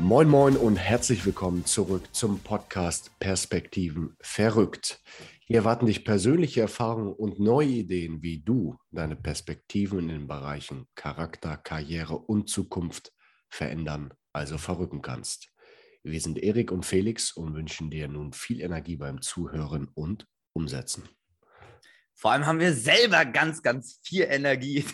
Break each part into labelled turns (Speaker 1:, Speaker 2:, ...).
Speaker 1: Moin Moin und herzlich willkommen zurück zum Podcast Perspektiven verrückt. Hier erwarten dich persönliche Erfahrungen und neue Ideen, wie du deine Perspektiven in den Bereichen Charakter, Karriere und Zukunft verändern, also verrücken kannst. Wir sind Erik und Felix und wünschen dir nun viel Energie beim Zuhören und Umsetzen.
Speaker 2: Vor allem haben wir selber ganz, ganz viel Energie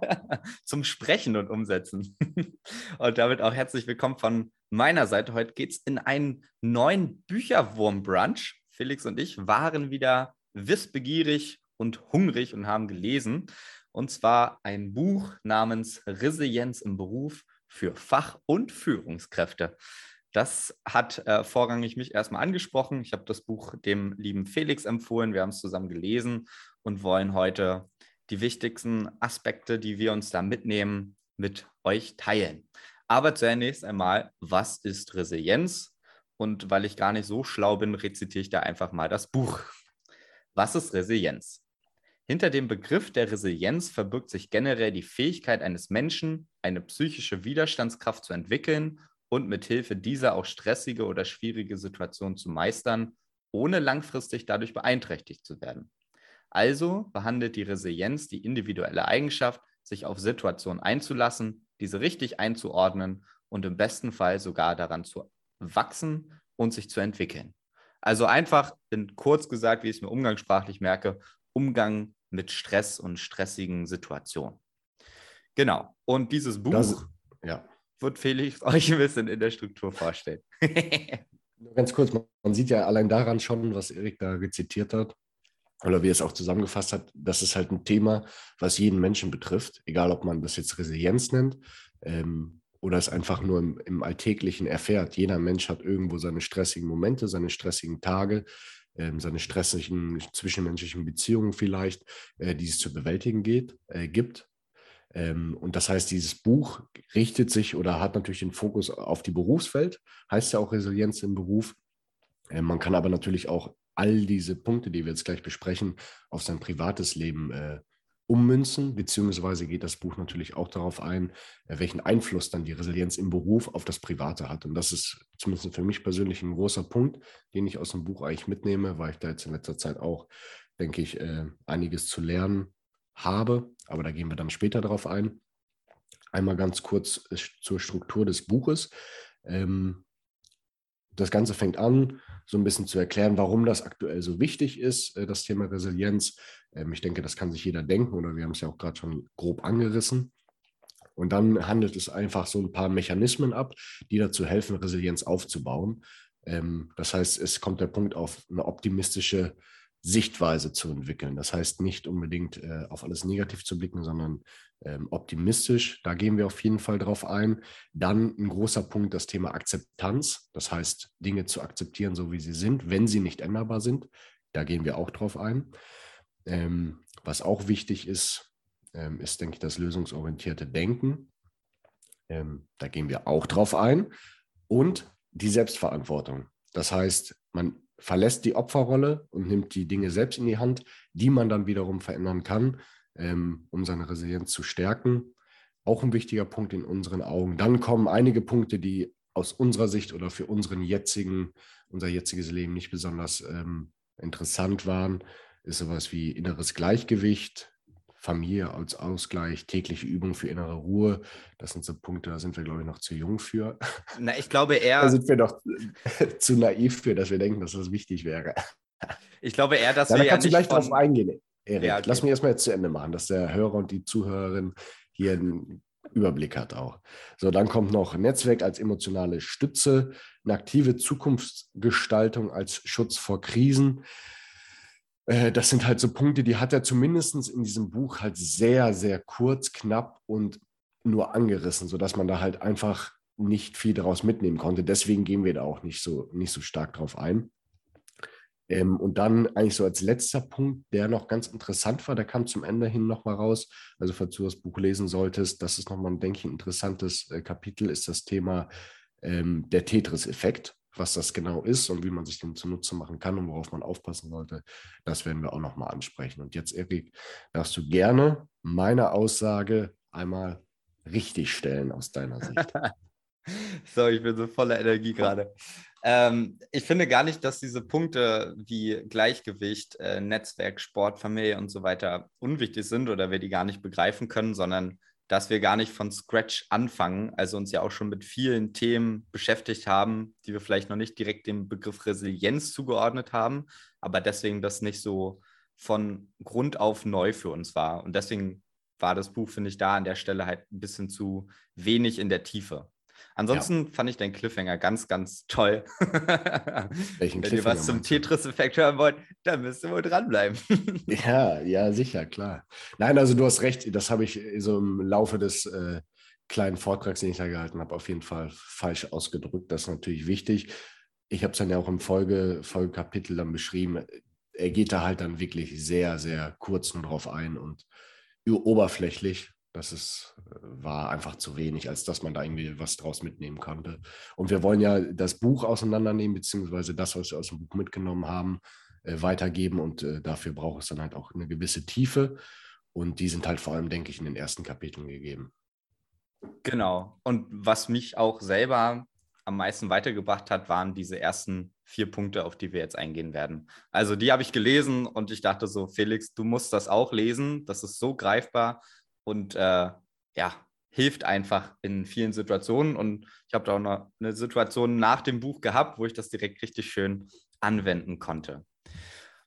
Speaker 2: zum Sprechen und Umsetzen. Und damit auch herzlich willkommen von meiner Seite. Heute geht es in einen neuen Bücherwurm-Brunch. Felix und ich waren wieder wissbegierig und hungrig und haben gelesen. Und zwar ein Buch namens Resilienz im Beruf für Fach- und Führungskräfte. Das hat äh, vorrangig mich erstmal angesprochen. Ich habe das Buch dem lieben Felix empfohlen. Wir haben es zusammen gelesen und wollen heute die wichtigsten Aspekte, die wir uns da mitnehmen, mit euch teilen. Aber zunächst einmal, was ist Resilienz? Und weil ich gar nicht so schlau bin, rezitiere ich da einfach mal das Buch. Was ist Resilienz? Hinter dem Begriff der Resilienz verbirgt sich generell die Fähigkeit eines Menschen, eine psychische Widerstandskraft zu entwickeln und mithilfe dieser auch stressige oder schwierige Situationen zu meistern, ohne langfristig dadurch beeinträchtigt zu werden. Also behandelt die Resilienz die individuelle Eigenschaft, sich auf Situationen einzulassen, diese richtig einzuordnen und im besten Fall sogar daran zu wachsen und sich zu entwickeln. Also einfach, in kurz gesagt, wie ich es mir umgangssprachlich merke, Umgang mit Stress und stressigen Situationen. Genau. Und dieses Buch das, ja wird Felix euch ein bisschen in der Struktur vorstellen.
Speaker 1: Ganz kurz, man sieht ja allein daran schon, was Erik da rezitiert hat, oder wie er es auch zusammengefasst hat, das ist halt ein Thema, was jeden Menschen betrifft, egal ob man das jetzt Resilienz nennt ähm, oder es einfach nur im, im, Alltäglichen erfährt. Jeder Mensch hat irgendwo seine stressigen Momente, seine stressigen Tage, ähm, seine stressigen zwischenmenschlichen Beziehungen vielleicht, äh, die es zu bewältigen geht, äh, gibt. Ähm, und das heißt, dieses Buch richtet sich oder hat natürlich den Fokus auf die Berufswelt, heißt ja auch Resilienz im Beruf. Ähm, man kann aber natürlich auch all diese Punkte, die wir jetzt gleich besprechen, auf sein privates Leben äh, ummünzen, beziehungsweise geht das Buch natürlich auch darauf ein, äh, welchen Einfluss dann die Resilienz im Beruf auf das Private hat. Und das ist zumindest für mich persönlich ein großer Punkt, den ich aus dem Buch eigentlich mitnehme, weil ich da jetzt in letzter Zeit auch, denke ich, äh, einiges zu lernen habe, aber da gehen wir dann später darauf ein. Einmal ganz kurz äh, zur Struktur des Buches. Ähm, das Ganze fängt an, so ein bisschen zu erklären, warum das aktuell so wichtig ist, äh, das Thema Resilienz. Ähm, ich denke, das kann sich jeder denken oder wir haben es ja auch gerade schon grob angerissen. Und dann handelt es einfach so ein paar Mechanismen ab, die dazu helfen, Resilienz aufzubauen. Ähm, das heißt, es kommt der Punkt auf eine optimistische Sichtweise zu entwickeln. Das heißt nicht unbedingt äh, auf alles negativ zu blicken, sondern ähm, optimistisch. Da gehen wir auf jeden Fall drauf ein. Dann ein großer Punkt, das Thema Akzeptanz. Das heißt, Dinge zu akzeptieren, so wie sie sind, wenn sie nicht änderbar sind. Da gehen wir auch drauf ein. Ähm, was auch wichtig ist, ähm, ist, denke ich, das lösungsorientierte Denken. Ähm, da gehen wir auch drauf ein. Und die Selbstverantwortung. Das heißt, man verlässt die Opferrolle und nimmt die Dinge selbst in die Hand, die man dann wiederum verändern kann, ähm, um seine Resilienz zu stärken. Auch ein wichtiger Punkt in unseren Augen. Dann kommen einige Punkte, die aus unserer Sicht oder für unseren jetzigen, unser jetziges Leben nicht besonders ähm, interessant waren. Ist sowas wie inneres Gleichgewicht, Familie als Ausgleich, tägliche Übung für innere Ruhe. Das sind so Punkte, da sind wir, glaube ich, noch zu jung für.
Speaker 2: Na, ich glaube eher.
Speaker 1: Da sind wir noch zu naiv für, dass wir denken, dass das wichtig wäre.
Speaker 2: Ich glaube eher, dass
Speaker 1: ja,
Speaker 2: wir.
Speaker 1: Da kannst ja du gleich von... drauf eingehen, Erik. Ja, okay. Lass mich erstmal jetzt zu Ende machen, dass der Hörer und die Zuhörerin hier einen Überblick hat auch. So, dann kommt noch Netzwerk als emotionale Stütze, eine aktive Zukunftsgestaltung als Schutz vor Krisen. Äh, das sind halt so Punkte, die hat er zumindest in diesem Buch halt sehr, sehr kurz, knapp und nur angerissen, sodass man da halt einfach nicht viel daraus mitnehmen konnte. Deswegen gehen wir da auch nicht so, nicht so stark drauf ein. Ähm, und dann eigentlich so als letzter Punkt, der noch ganz interessant war, der kam zum Ende hin nochmal raus. Also falls du das Buch lesen solltest, das ist nochmal, denke ich, ein interessantes äh, Kapitel, ist das Thema ähm, der Tetris-Effekt was das genau ist und wie man sich den zunutze machen kann und worauf man aufpassen sollte, das werden wir auch nochmal ansprechen. Und jetzt, Erik, darfst du gerne meine Aussage einmal richtig stellen aus deiner Sicht.
Speaker 2: so, ich bin so voller Energie gerade. Ähm, ich finde gar nicht, dass diese Punkte wie Gleichgewicht, äh, Netzwerk, Sport, Familie und so weiter unwichtig sind oder wir die gar nicht begreifen können, sondern dass wir gar nicht von Scratch anfangen, also uns ja auch schon mit vielen Themen beschäftigt haben, die wir vielleicht noch nicht direkt dem Begriff Resilienz zugeordnet haben, aber deswegen das nicht so von Grund auf neu für uns war. Und deswegen war das Buch, finde ich, da an der Stelle halt ein bisschen zu wenig in der Tiefe. Ansonsten ja. fand ich deinen Cliffhanger ganz, ganz toll. Welchen Wenn ihr was zum Tetris-Effekt hören wollt, dann müsst ihr wohl dranbleiben.
Speaker 1: ja, ja, sicher, klar. Nein, also du hast recht, das habe ich so im Laufe des äh, kleinen Vortrags, den ich da gehalten habe, auf jeden Fall falsch ausgedrückt. Das ist natürlich wichtig. Ich habe es dann ja auch im Folge, Folgekapitel dann beschrieben. Er geht da halt dann wirklich sehr, sehr kurz nur drauf ein und oberflächlich. Das ist, äh, war einfach zu wenig, als dass man da irgendwie was draus mitnehmen konnte. Und wir wollen ja das Buch auseinandernehmen, beziehungsweise das, was wir aus dem Buch mitgenommen haben, äh, weitergeben. Und äh, dafür braucht es dann halt auch eine gewisse Tiefe. Und die sind halt vor allem, denke ich, in den ersten Kapiteln gegeben.
Speaker 2: Genau. Und was mich auch selber am meisten weitergebracht hat, waren diese ersten vier Punkte, auf die wir jetzt eingehen werden. Also die habe ich gelesen und ich dachte so, Felix, du musst das auch lesen. Das ist so greifbar und äh, ja, hilft einfach in vielen Situationen. Und ich habe da auch noch eine Situation nach dem Buch gehabt, wo ich das direkt richtig schön anwenden konnte.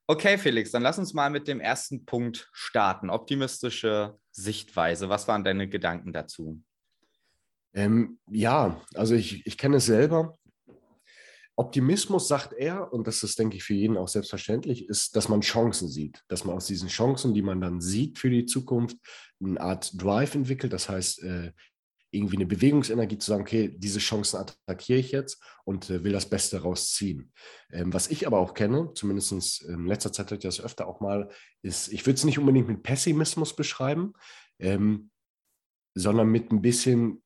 Speaker 2: Okay, Felix, dann lass uns mal mit dem ersten Punkt starten. Optimistische Sichtweise. Was waren deine Gedanken dazu?
Speaker 1: Ähm, ja, also ich, ich kenne es selber. Optimismus, sagt er, und das ist, denke ich, für jeden auch selbstverständlich, ist, dass man Chancen sieht. Dass man aus diesen Chancen, die man dann sieht für die Zukunft, eine Art Drive entwickelt. Das heißt, äh, irgendwie eine Bewegungsenergie zu sagen, okay, diese Chancen attackiere ich jetzt und äh, will das Beste rausziehen. Ähm, was ich aber auch kenne, zumindest in letzter Zeit hatte ich das öfter auch mal, ist, ich würde es nicht unbedingt mit Pessimismus beschreiben, ähm, sondern mit ein bisschen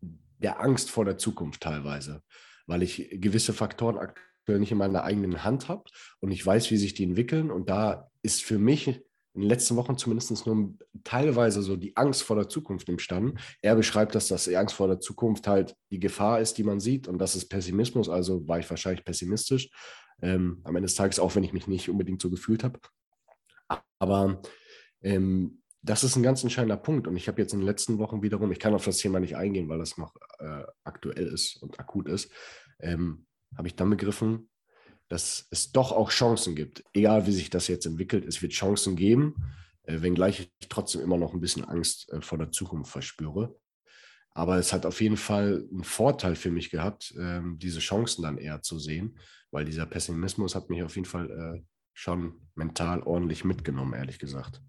Speaker 1: der Angst vor der Zukunft teilweise weil ich gewisse Faktoren aktuell nicht in meiner eigenen Hand habe und ich weiß, wie sich die entwickeln. Und da ist für mich in den letzten Wochen zumindest nur teilweise so die Angst vor der Zukunft entstanden. Er beschreibt das, dass die Angst vor der Zukunft halt die Gefahr ist, die man sieht. Und das ist Pessimismus. Also war ich wahrscheinlich pessimistisch. Ähm, am Ende des Tages, auch wenn ich mich nicht unbedingt so gefühlt habe. Aber ähm, das ist ein ganz entscheidender Punkt. Und ich habe jetzt in den letzten Wochen wiederum, ich kann auf das Thema nicht eingehen, weil das noch äh, aktuell ist und akut ist, ähm, habe ich dann begriffen, dass es doch auch Chancen gibt. Egal wie sich das jetzt entwickelt, es wird Chancen geben, äh, wenngleich ich trotzdem immer noch ein bisschen Angst äh, vor der Zukunft verspüre. Aber es hat auf jeden Fall einen Vorteil für mich gehabt, ähm, diese Chancen dann eher zu sehen, weil dieser Pessimismus hat mich auf jeden Fall äh, schon mental ordentlich mitgenommen, ehrlich gesagt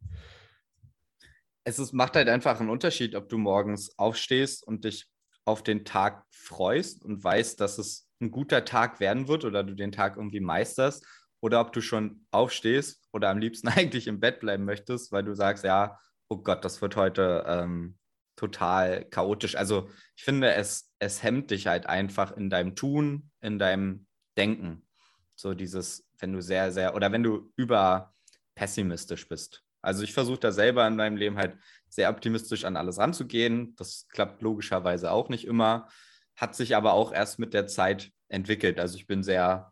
Speaker 2: es ist, macht halt einfach einen Unterschied, ob du morgens aufstehst und dich auf den Tag freust und weißt, dass es ein guter Tag werden wird oder du den Tag irgendwie meisterst oder ob du schon aufstehst oder am liebsten eigentlich im Bett bleiben möchtest, weil du sagst, ja, oh Gott, das wird heute ähm, total chaotisch. Also ich finde, es, es hemmt dich halt einfach in deinem Tun, in deinem Denken. So dieses, wenn du sehr, sehr, oder wenn du über pessimistisch bist. Also ich versuche da selber in meinem Leben halt sehr optimistisch an alles ranzugehen. Das klappt logischerweise auch nicht immer, hat sich aber auch erst mit der Zeit entwickelt. Also ich bin sehr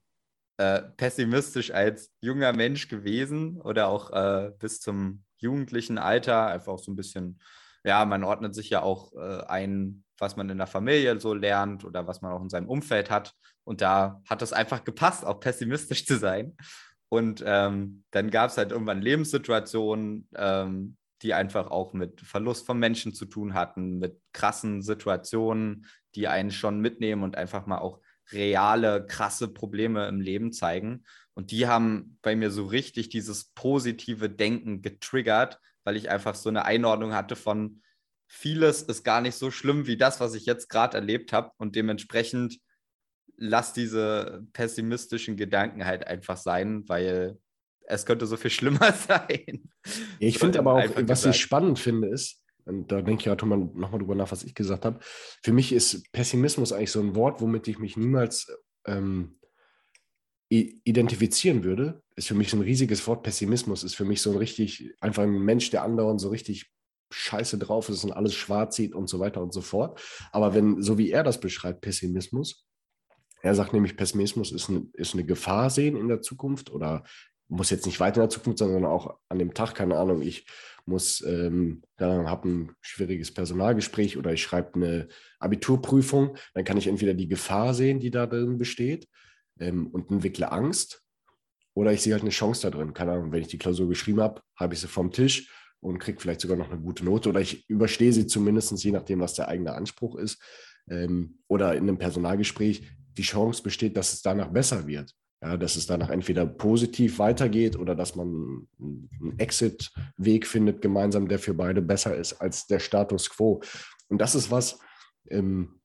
Speaker 2: äh, pessimistisch als junger Mensch gewesen oder auch äh, bis zum jugendlichen Alter. Einfach so ein bisschen, ja, man ordnet sich ja auch äh, ein, was man in der Familie so lernt oder was man auch in seinem Umfeld hat. Und da hat es einfach gepasst, auch pessimistisch zu sein. Und ähm, dann gab es halt irgendwann Lebenssituationen, ähm, die einfach auch mit Verlust von Menschen zu tun hatten, mit krassen Situationen, die einen schon mitnehmen und einfach mal auch reale, krasse Probleme im Leben zeigen. Und die haben bei mir so richtig dieses positive Denken getriggert, weil ich einfach so eine Einordnung hatte von, vieles ist gar nicht so schlimm wie das, was ich jetzt gerade erlebt habe. Und dementsprechend lass diese pessimistischen Gedanken halt einfach sein, weil es könnte so viel schlimmer sein.
Speaker 1: Ich finde aber auch, was gesagt. ich spannend finde, ist, und da denke ich auch nochmal drüber nach, was ich gesagt habe. Für mich ist Pessimismus eigentlich so ein Wort, womit ich mich niemals ähm, identifizieren würde. Ist für mich so ein riesiges Wort. Pessimismus ist für mich so ein richtig, einfach ein Mensch, der anderen so richtig scheiße drauf ist und alles schwarz sieht und so weiter und so fort. Aber wenn, so wie er das beschreibt, Pessimismus, er sagt nämlich, Pessimismus ist, ein, ist eine Gefahr sehen in der Zukunft oder muss jetzt nicht weiter in der Zukunft, sondern auch an dem Tag, keine Ahnung, ich muss, ähm, habe ein schwieriges Personalgespräch oder ich schreibe eine Abiturprüfung, dann kann ich entweder die Gefahr sehen, die da drin besteht ähm, und entwickle Angst oder ich sehe halt eine Chance da drin. Keine Ahnung, wenn ich die Klausur geschrieben habe, habe ich sie vom Tisch und kriege vielleicht sogar noch eine gute Note oder ich überstehe sie zumindest, je nachdem, was der eigene Anspruch ist. Ähm, oder in einem Personalgespräch, die Chance besteht, dass es danach besser wird. Ja, dass es danach entweder positiv weitergeht oder dass man einen Exit-Weg findet gemeinsam, der für beide besser ist als der Status quo. Und das ist was, ähm,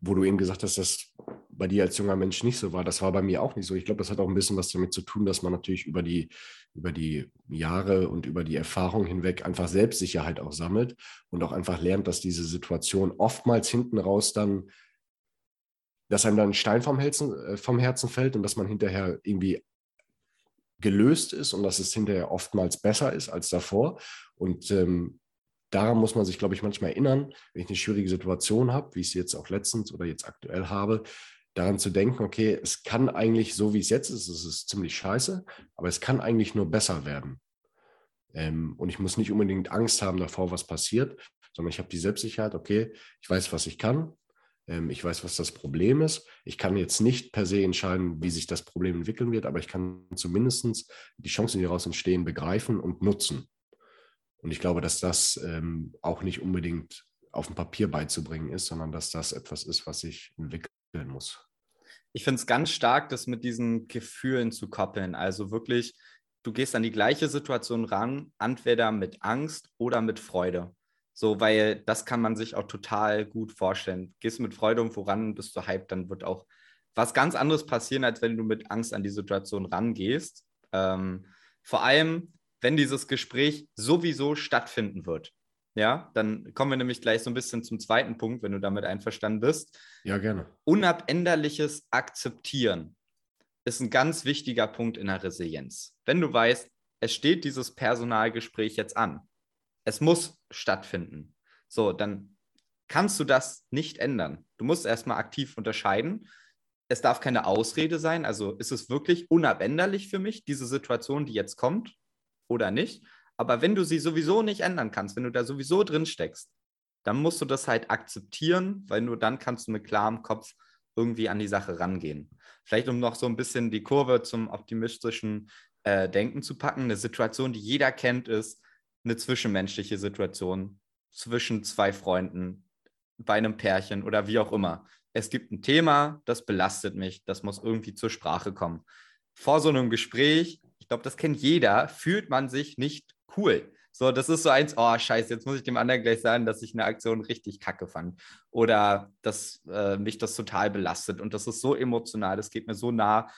Speaker 1: wo du eben gesagt hast, dass bei dir als junger Mensch nicht so war. Das war bei mir auch nicht so. Ich glaube, das hat auch ein bisschen was damit zu tun, dass man natürlich über die, über die Jahre und über die Erfahrung hinweg einfach Selbstsicherheit auch sammelt und auch einfach lernt, dass diese Situation oftmals hinten raus dann dass einem dann ein Stein vom Herzen, äh, vom Herzen fällt und dass man hinterher irgendwie gelöst ist und dass es hinterher oftmals besser ist als davor. Und ähm, daran muss man sich, glaube ich, manchmal erinnern, wenn ich eine schwierige Situation habe, wie ich sie jetzt auch letztens oder jetzt aktuell habe, daran zu denken, okay, es kann eigentlich, so wie es jetzt ist, es ist ziemlich scheiße, aber es kann eigentlich nur besser werden. Ähm, und ich muss nicht unbedingt Angst haben davor, was passiert, sondern ich habe die Selbstsicherheit, okay, ich weiß, was ich kann, ich weiß, was das Problem ist. Ich kann jetzt nicht per se entscheiden, wie sich das Problem entwickeln wird, aber ich kann zumindest die Chancen, die daraus entstehen, begreifen und nutzen. Und ich glaube, dass das ähm, auch nicht unbedingt auf dem Papier beizubringen ist, sondern dass das etwas ist, was sich entwickeln muss.
Speaker 2: Ich finde es ganz stark, das mit diesen Gefühlen zu koppeln. Also wirklich, du gehst an die gleiche Situation ran, entweder mit Angst oder mit Freude. So, weil das kann man sich auch total gut vorstellen. Gehst mit Freude um voran, bist du hyped, dann wird auch was ganz anderes passieren, als wenn du mit Angst an die Situation rangehst. Ähm, vor allem, wenn dieses Gespräch sowieso stattfinden wird. Ja, dann kommen wir nämlich gleich so ein bisschen zum zweiten Punkt, wenn du damit einverstanden bist.
Speaker 1: Ja, gerne.
Speaker 2: Unabänderliches Akzeptieren ist ein ganz wichtiger Punkt in der Resilienz. Wenn du weißt, es steht dieses Personalgespräch jetzt an, es muss stattfinden. So, dann kannst du das nicht ändern. Du musst erstmal aktiv unterscheiden. Es darf keine Ausrede sein. Also ist es wirklich unabänderlich für mich, diese Situation, die jetzt kommt oder nicht. Aber wenn du sie sowieso nicht ändern kannst, wenn du da sowieso drin steckst, dann musst du das halt akzeptieren, weil nur dann kannst du mit klarem Kopf irgendwie an die Sache rangehen. Vielleicht um noch so ein bisschen die Kurve zum optimistischen äh, Denken zu packen. Eine Situation, die jeder kennt, ist, eine zwischenmenschliche Situation zwischen zwei Freunden, bei einem Pärchen oder wie auch immer. Es gibt ein Thema, das belastet mich, das muss irgendwie zur Sprache kommen. Vor so einem Gespräch, ich glaube, das kennt jeder, fühlt man sich nicht cool. So, das ist so eins, oh scheiße, jetzt muss ich dem anderen gleich sagen, dass ich eine Aktion richtig kacke fand. Oder dass äh, mich das total belastet. Und das ist so emotional, das geht mir so nah.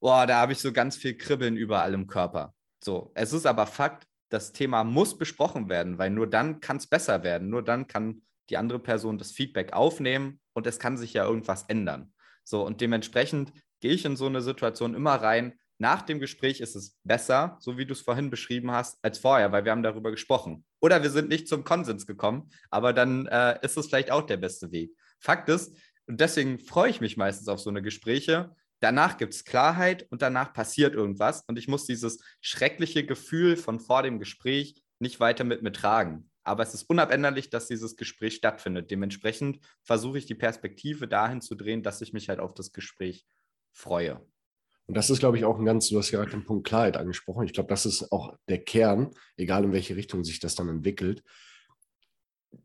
Speaker 2: Boah, da habe ich so ganz viel Kribbeln überall im Körper. So, es ist aber Fakt, das Thema muss besprochen werden, weil nur dann kann es besser werden. Nur dann kann die andere Person das Feedback aufnehmen und es kann sich ja irgendwas ändern. So, und dementsprechend gehe ich in so eine Situation immer rein. Nach dem Gespräch ist es besser, so wie du es vorhin beschrieben hast, als vorher, weil wir haben darüber gesprochen. Oder wir sind nicht zum Konsens gekommen, aber dann äh, ist es vielleicht auch der beste Weg. Fakt ist, und deswegen freue ich mich meistens auf so eine Gespräche, danach gibt es Klarheit und danach passiert irgendwas. Und ich muss dieses schreckliche Gefühl von vor dem Gespräch nicht weiter mit mir tragen. Aber es ist unabänderlich, dass dieses Gespräch stattfindet. Dementsprechend versuche ich die Perspektive dahin zu drehen, dass ich mich halt auf das Gespräch freue.
Speaker 1: Und das ist, glaube ich, auch ein ganz, du hast gerade den Punkt Klarheit angesprochen. Ich glaube, das ist auch der Kern, egal in welche Richtung sich das dann entwickelt.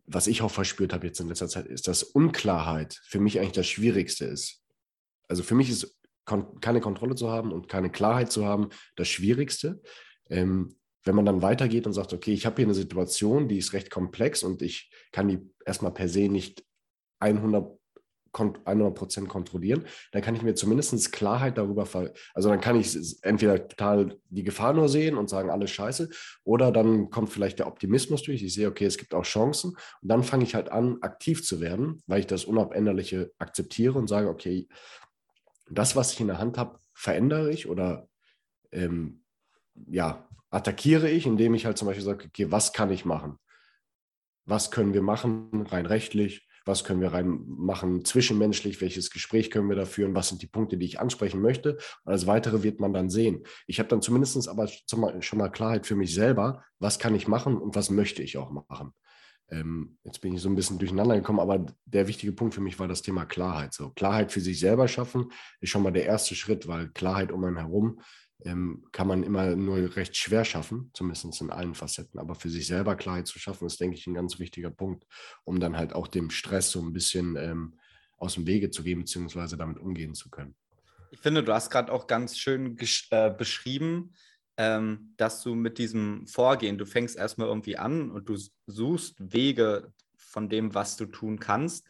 Speaker 1: Was ich auch verspürt habe jetzt in letzter Zeit, ist, dass Unklarheit für mich eigentlich das Schwierigste ist. Also für mich ist kon keine Kontrolle zu haben und keine Klarheit zu haben, das Schwierigste. Ähm, wenn man dann weitergeht und sagt, okay, ich habe hier eine Situation, die ist recht komplex und ich kann die erstmal per se nicht 100 100 kontrollieren, dann kann ich mir zumindest Klarheit darüber, also dann kann ich entweder total die Gefahr nur sehen und sagen, alles scheiße, oder dann kommt vielleicht der Optimismus durch. Ich sehe, okay, es gibt auch Chancen und dann fange ich halt an, aktiv zu werden, weil ich das Unabänderliche akzeptiere und sage, okay, das, was ich in der Hand habe, verändere ich oder ähm, ja, attackiere ich, indem ich halt zum Beispiel sage, okay, was kann ich machen? was können wir machen, rein rechtlich, was können wir rein machen zwischenmenschlich, welches Gespräch können wir da führen, was sind die Punkte, die ich ansprechen möchte. Und alles Weitere wird man dann sehen. Ich habe dann zumindest aber schon mal Klarheit für mich selber, was kann ich machen und was möchte ich auch machen. Ähm, jetzt bin ich so ein bisschen durcheinander gekommen, aber der wichtige Punkt für mich war das Thema Klarheit. So, Klarheit für sich selber schaffen ist schon mal der erste Schritt, weil Klarheit um einen herum ähm, kann man immer nur recht schwer schaffen, zumindest in allen Facetten. Aber für sich selber Klarheit zu schaffen, ist, denke ich, ein ganz wichtiger Punkt, um dann halt auch dem Stress so ein bisschen ähm, aus dem Wege zu gehen, beziehungsweise damit umgehen zu können.
Speaker 2: Ich finde, du hast gerade auch ganz schön äh, beschrieben, ähm, dass du mit diesem Vorgehen, du fängst erstmal irgendwie an und du suchst Wege von dem, was du tun kannst.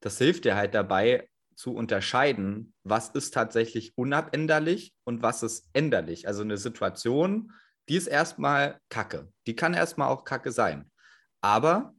Speaker 2: Das hilft dir halt dabei zu unterscheiden, was ist tatsächlich unabänderlich und was ist änderlich. Also eine Situation, die ist erstmal Kacke. Die kann erstmal auch Kacke sein. Aber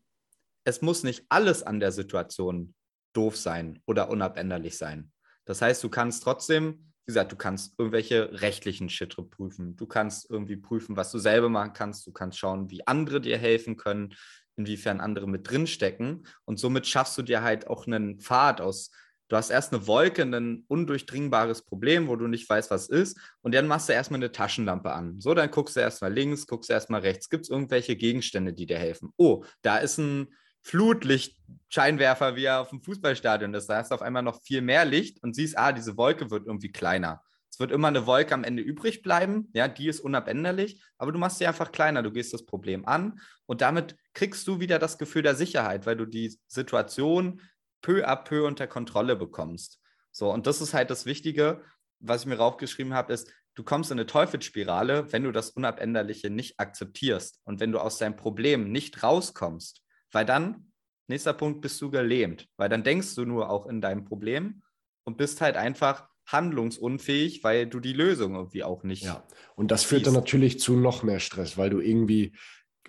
Speaker 2: es muss nicht alles an der Situation doof sein oder unabänderlich sein. Das heißt, du kannst trotzdem wie gesagt, du kannst irgendwelche rechtlichen Schritte prüfen. Du kannst irgendwie prüfen, was du selber machen kannst. Du kannst schauen, wie andere dir helfen können, inwiefern andere mit drinstecken. Und somit schaffst du dir halt auch einen Pfad aus. Du hast erst eine Wolke, ein undurchdringbares Problem, wo du nicht weißt, was ist. Und dann machst du erstmal eine Taschenlampe an. So, dann guckst du erstmal links, guckst du erstmal rechts. Gibt es irgendwelche Gegenstände, die dir helfen? Oh, da ist ein Flutlichtscheinwerfer wie er auf dem Fußballstadion ist. Da hast du auf einmal noch viel mehr Licht und siehst, ah, diese Wolke wird irgendwie kleiner. Es wird immer eine Wolke am Ende übrig bleiben, ja, die ist unabänderlich, aber du machst sie einfach kleiner, du gehst das Problem an und damit kriegst du wieder das Gefühl der Sicherheit, weil du die Situation peu à peu unter Kontrolle bekommst. So, und das ist halt das Wichtige, was ich mir raufgeschrieben habe, ist, du kommst in eine Teufelsspirale, wenn du das Unabänderliche nicht akzeptierst und wenn du aus deinem Problem nicht rauskommst. Weil dann, nächster Punkt, bist du gelähmt. Weil dann denkst du nur auch in deinem Problem und bist halt einfach handlungsunfähig, weil du die Lösung irgendwie auch nicht.
Speaker 1: Ja, und das führt dann natürlich zu noch mehr Stress, weil du irgendwie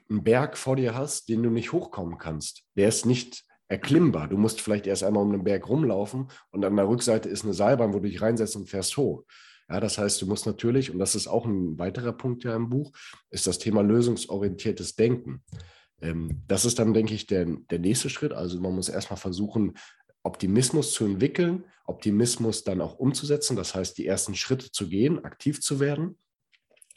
Speaker 1: einen Berg vor dir hast, den du nicht hochkommen kannst. Der ist nicht erklimmbar. Du musst vielleicht erst einmal um den Berg rumlaufen und an der Rückseite ist eine Seilbahn, wo du dich reinsetzt und fährst hoch. Ja, das heißt, du musst natürlich, und das ist auch ein weiterer Punkt ja im Buch, ist das Thema lösungsorientiertes Denken. Ähm, das ist dann, denke ich, der, der nächste Schritt. Also man muss erstmal versuchen, Optimismus zu entwickeln, Optimismus dann auch umzusetzen, das heißt, die ersten Schritte zu gehen, aktiv zu werden,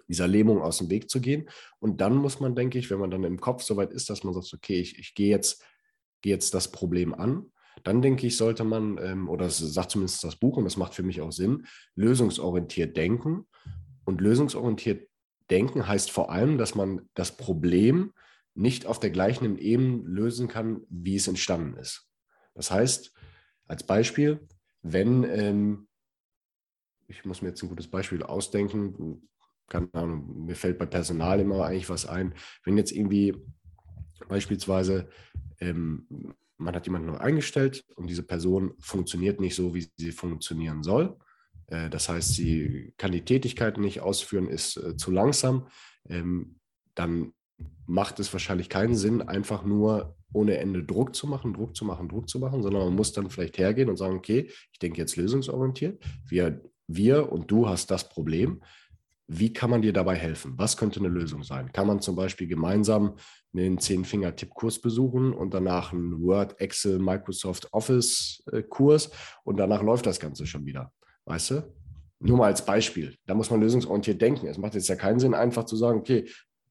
Speaker 1: dieser Lähmung aus dem Weg zu gehen. Und dann muss man, denke ich, wenn man dann im Kopf so weit ist, dass man sagt, okay, ich, ich gehe jetzt, gehe jetzt das Problem an, dann denke ich, sollte man, ähm, oder das sagt zumindest das Buch, und das macht für mich auch Sinn, lösungsorientiert denken. Und lösungsorientiert denken heißt vor allem, dass man das Problem nicht auf der gleichen Ebene lösen kann, wie es entstanden ist. Das heißt, als Beispiel, wenn, ähm, ich muss mir jetzt ein gutes Beispiel ausdenken, keine Ahnung, mir fällt bei Personal immer eigentlich was ein, wenn jetzt irgendwie beispielsweise ähm, man hat jemanden neu eingestellt und diese Person funktioniert nicht so, wie sie funktionieren soll. Äh, das heißt, sie kann die Tätigkeiten nicht ausführen, ist äh, zu langsam. Ähm, dann macht es wahrscheinlich keinen Sinn, einfach nur ohne Ende Druck zu machen, Druck zu machen, Druck zu machen, sondern man muss dann vielleicht hergehen und sagen, okay, ich denke jetzt lösungsorientiert. Wir, wir und du hast das Problem. Wie kann man dir dabei helfen? Was könnte eine Lösung sein? Kann man zum Beispiel gemeinsam einen Zehn-Finger-Tipp-Kurs besuchen und danach einen Word, Excel, Microsoft Office-Kurs und danach läuft das Ganze schon wieder? Weißt du? Nur mal als Beispiel. Da muss man lösungsorientiert denken. Es macht jetzt ja keinen Sinn, einfach zu sagen, okay,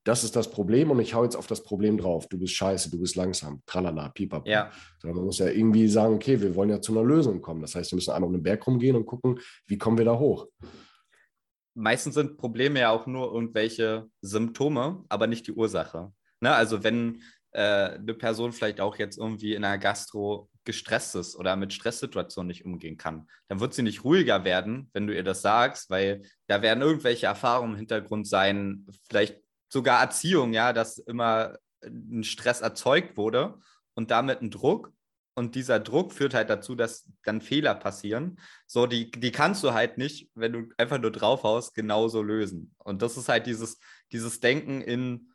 Speaker 1: das ist das Problem und ich hau jetzt auf das Problem drauf. Du bist scheiße, du bist langsam, tralala, pipapo. Ja. Sondern man muss ja irgendwie sagen, okay, wir wollen ja zu einer Lösung kommen. Das heißt, wir müssen einmal um den Berg rumgehen und gucken, wie kommen wir da hoch.
Speaker 2: Meistens sind Probleme ja auch nur irgendwelche Symptome, aber nicht die Ursache. Ne? Also wenn äh, eine Person vielleicht auch jetzt irgendwie in einer Gastro gestresst ist oder mit Stresssituationen nicht umgehen kann, dann wird sie nicht ruhiger werden, wenn du ihr das sagst, weil da werden irgendwelche Erfahrungen im Hintergrund sein, vielleicht sogar Erziehung, ja, dass immer ein Stress erzeugt wurde und damit ein Druck. Und dieser Druck führt halt dazu, dass dann Fehler passieren. So, die, die kannst du halt nicht, wenn du einfach nur draufhaust, genauso lösen. Und das ist halt dieses, dieses Denken in,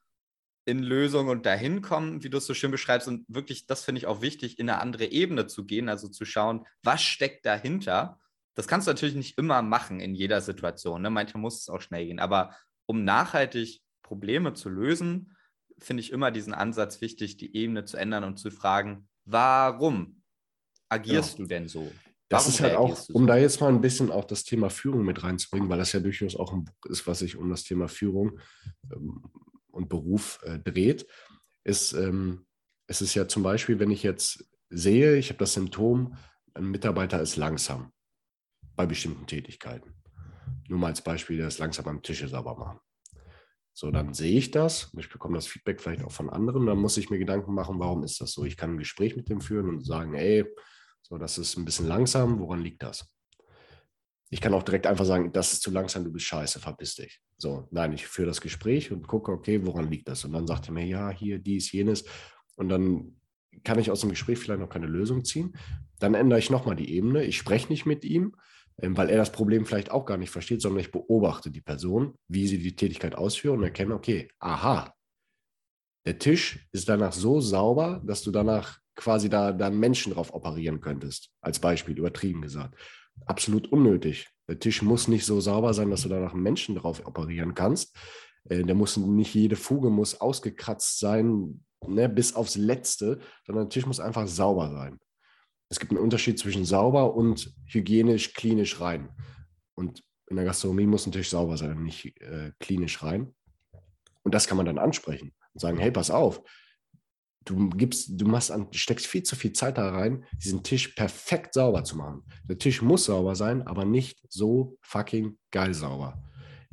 Speaker 2: in Lösung und dahin kommen, wie du es so schön beschreibst. Und wirklich, das finde ich auch wichtig, in eine andere Ebene zu gehen, also zu schauen, was steckt dahinter. Das kannst du natürlich nicht immer machen in jeder Situation. Ne? Manchmal muss es auch schnell gehen. Aber um nachhaltig Probleme zu lösen, finde ich immer diesen Ansatz wichtig, die Ebene zu ändern und zu fragen, warum agierst ja. du denn so?
Speaker 1: Das ist halt auch, um da jetzt mal ein bisschen auch das Thema Führung mit reinzubringen, weil das ja durchaus auch ein Buch ist, was sich um das Thema Führung ähm, und Beruf äh, dreht, ist, ähm, es ist ja zum Beispiel, wenn ich jetzt sehe, ich habe das Symptom, ein Mitarbeiter ist langsam bei bestimmten Tätigkeiten. Nur mal als Beispiel, der ist langsam am Tische sauber machen. So, dann sehe ich das, ich bekomme das Feedback vielleicht auch von anderen, dann muss ich mir Gedanken machen, warum ist das so? Ich kann ein Gespräch mit dem führen und sagen, ey, so, das ist ein bisschen langsam, woran liegt das? Ich kann auch direkt einfach sagen, das ist zu langsam, du bist scheiße, verpiss dich. So, nein, ich führe das Gespräch und gucke, okay, woran liegt das? Und dann sagt er mir, ja, hier, dies, jenes. Und dann kann ich aus dem Gespräch vielleicht noch keine Lösung ziehen. Dann ändere ich nochmal die Ebene. Ich spreche nicht mit ihm, weil er das Problem vielleicht auch gar nicht versteht, sondern ich beobachte die Person, wie sie die Tätigkeit ausführt und erkenne, okay, aha, der Tisch ist danach so sauber, dass du danach quasi da dann Menschen drauf operieren könntest. Als Beispiel, übertrieben gesagt. Absolut unnötig. Der Tisch muss nicht so sauber sein, dass du danach Menschen drauf operieren kannst. Äh, der muss nicht jede Fuge muss ausgekratzt sein, ne, bis aufs Letzte, sondern der Tisch muss einfach sauber sein. Es gibt einen Unterschied zwischen sauber und hygienisch, klinisch rein. Und in der Gastronomie muss ein Tisch sauber sein und nicht äh, klinisch rein. Und das kann man dann ansprechen und sagen, hey, pass auf, du gibst, du machst an, steckst viel zu viel Zeit da rein, diesen Tisch perfekt sauber zu machen. Der Tisch muss sauber sein, aber nicht so fucking geil sauber.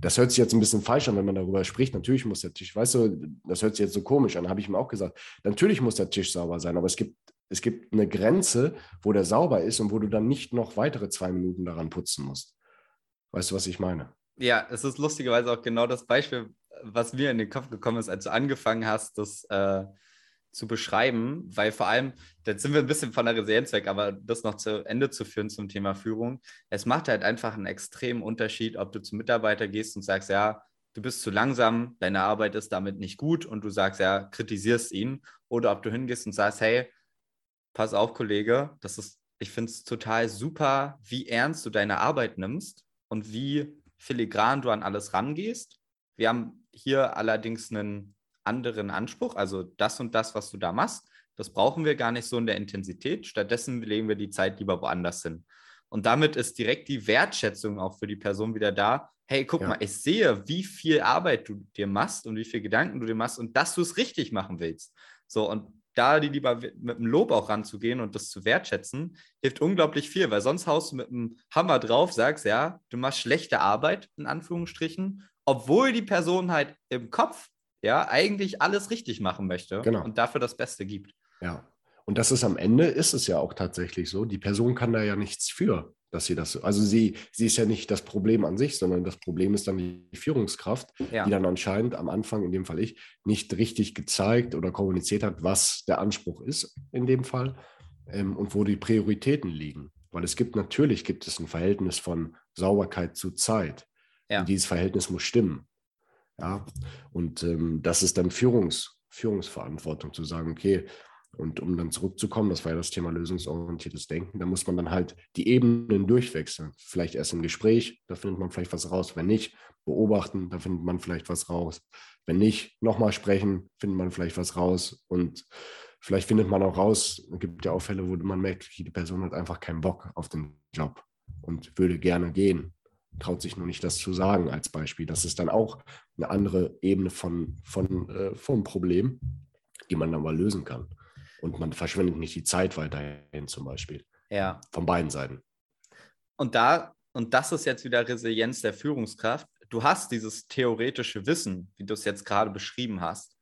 Speaker 1: Das hört sich jetzt ein bisschen falsch an, wenn man darüber spricht. Natürlich muss der Tisch, weißt du, das hört sich jetzt so komisch an, habe ich ihm auch gesagt. Natürlich muss der Tisch sauber sein, aber es gibt, es gibt eine Grenze, wo der sauber ist und wo du dann nicht noch weitere zwei Minuten daran putzen musst. Weißt du, was ich meine?
Speaker 2: Ja, es ist lustigerweise auch genau das Beispiel, was mir in den Kopf gekommen ist, als du angefangen hast, das äh, zu beschreiben, weil vor allem, jetzt sind wir ein bisschen von der Resilienz weg, aber das noch zu Ende zu führen zum Thema Führung, es macht halt einfach einen extremen Unterschied, ob du zum Mitarbeiter gehst und sagst, ja, du bist zu langsam, deine Arbeit ist damit nicht gut und du sagst, ja, kritisierst ihn, oder ob du hingehst und sagst, hey, pass auf, Kollege, das ist, ich finde es total super, wie ernst du deine Arbeit nimmst und wie filigran du an alles rangehst. Wir haben hier allerdings einen anderen Anspruch. Also das und das, was du da machst, das brauchen wir gar nicht so in der Intensität. Stattdessen legen wir die Zeit lieber woanders hin. Und damit ist direkt die Wertschätzung auch für die Person wieder da. Hey, guck ja. mal, ich sehe, wie viel Arbeit du dir machst und wie viel Gedanken du dir machst und dass du es richtig machen willst. So, und da die lieber mit dem Lob auch ranzugehen und das zu wertschätzen, hilft unglaublich viel, weil sonst haust du mit dem Hammer drauf, sagst, ja, du machst schlechte Arbeit, in Anführungsstrichen, obwohl die Person halt im Kopf ja, eigentlich alles richtig machen möchte genau. und dafür das Beste gibt.
Speaker 1: Ja. Und das ist am Ende, ist es ja auch tatsächlich so, die Person kann da ja nichts für, dass sie das, also sie, sie ist ja nicht das Problem an sich, sondern das Problem ist dann die Führungskraft, ja. die dann anscheinend am Anfang, in dem Fall ich, nicht richtig gezeigt oder kommuniziert hat, was der Anspruch ist in dem Fall ähm, und wo die Prioritäten liegen. Weil es gibt natürlich, gibt es ein Verhältnis von Sauberkeit zu Zeit. Ja. Und dieses Verhältnis muss stimmen. Ja, und ähm, das ist dann Führungs, Führungsverantwortung zu sagen, okay, und um dann zurückzukommen, das war ja das Thema lösungsorientiertes Denken, da muss man dann halt die Ebenen durchwechseln. Vielleicht erst im Gespräch, da findet man vielleicht was raus. Wenn nicht, beobachten, da findet man vielleicht was raus. Wenn nicht, nochmal sprechen, findet man vielleicht was raus. Und vielleicht findet man auch raus, es gibt ja auch Fälle, wo man merkt, die Person hat einfach keinen Bock auf den Job und würde gerne gehen traut sich nur nicht, das zu sagen als Beispiel. Das ist dann auch eine andere Ebene von, von, äh, vom Problem, die man dann mal lösen kann. Und man verschwendet nicht die Zeit weiterhin zum Beispiel.
Speaker 2: Ja.
Speaker 1: Von beiden Seiten.
Speaker 2: Und da, und das ist jetzt wieder Resilienz der Führungskraft. Du hast dieses theoretische Wissen, wie du es jetzt gerade beschrieben hast,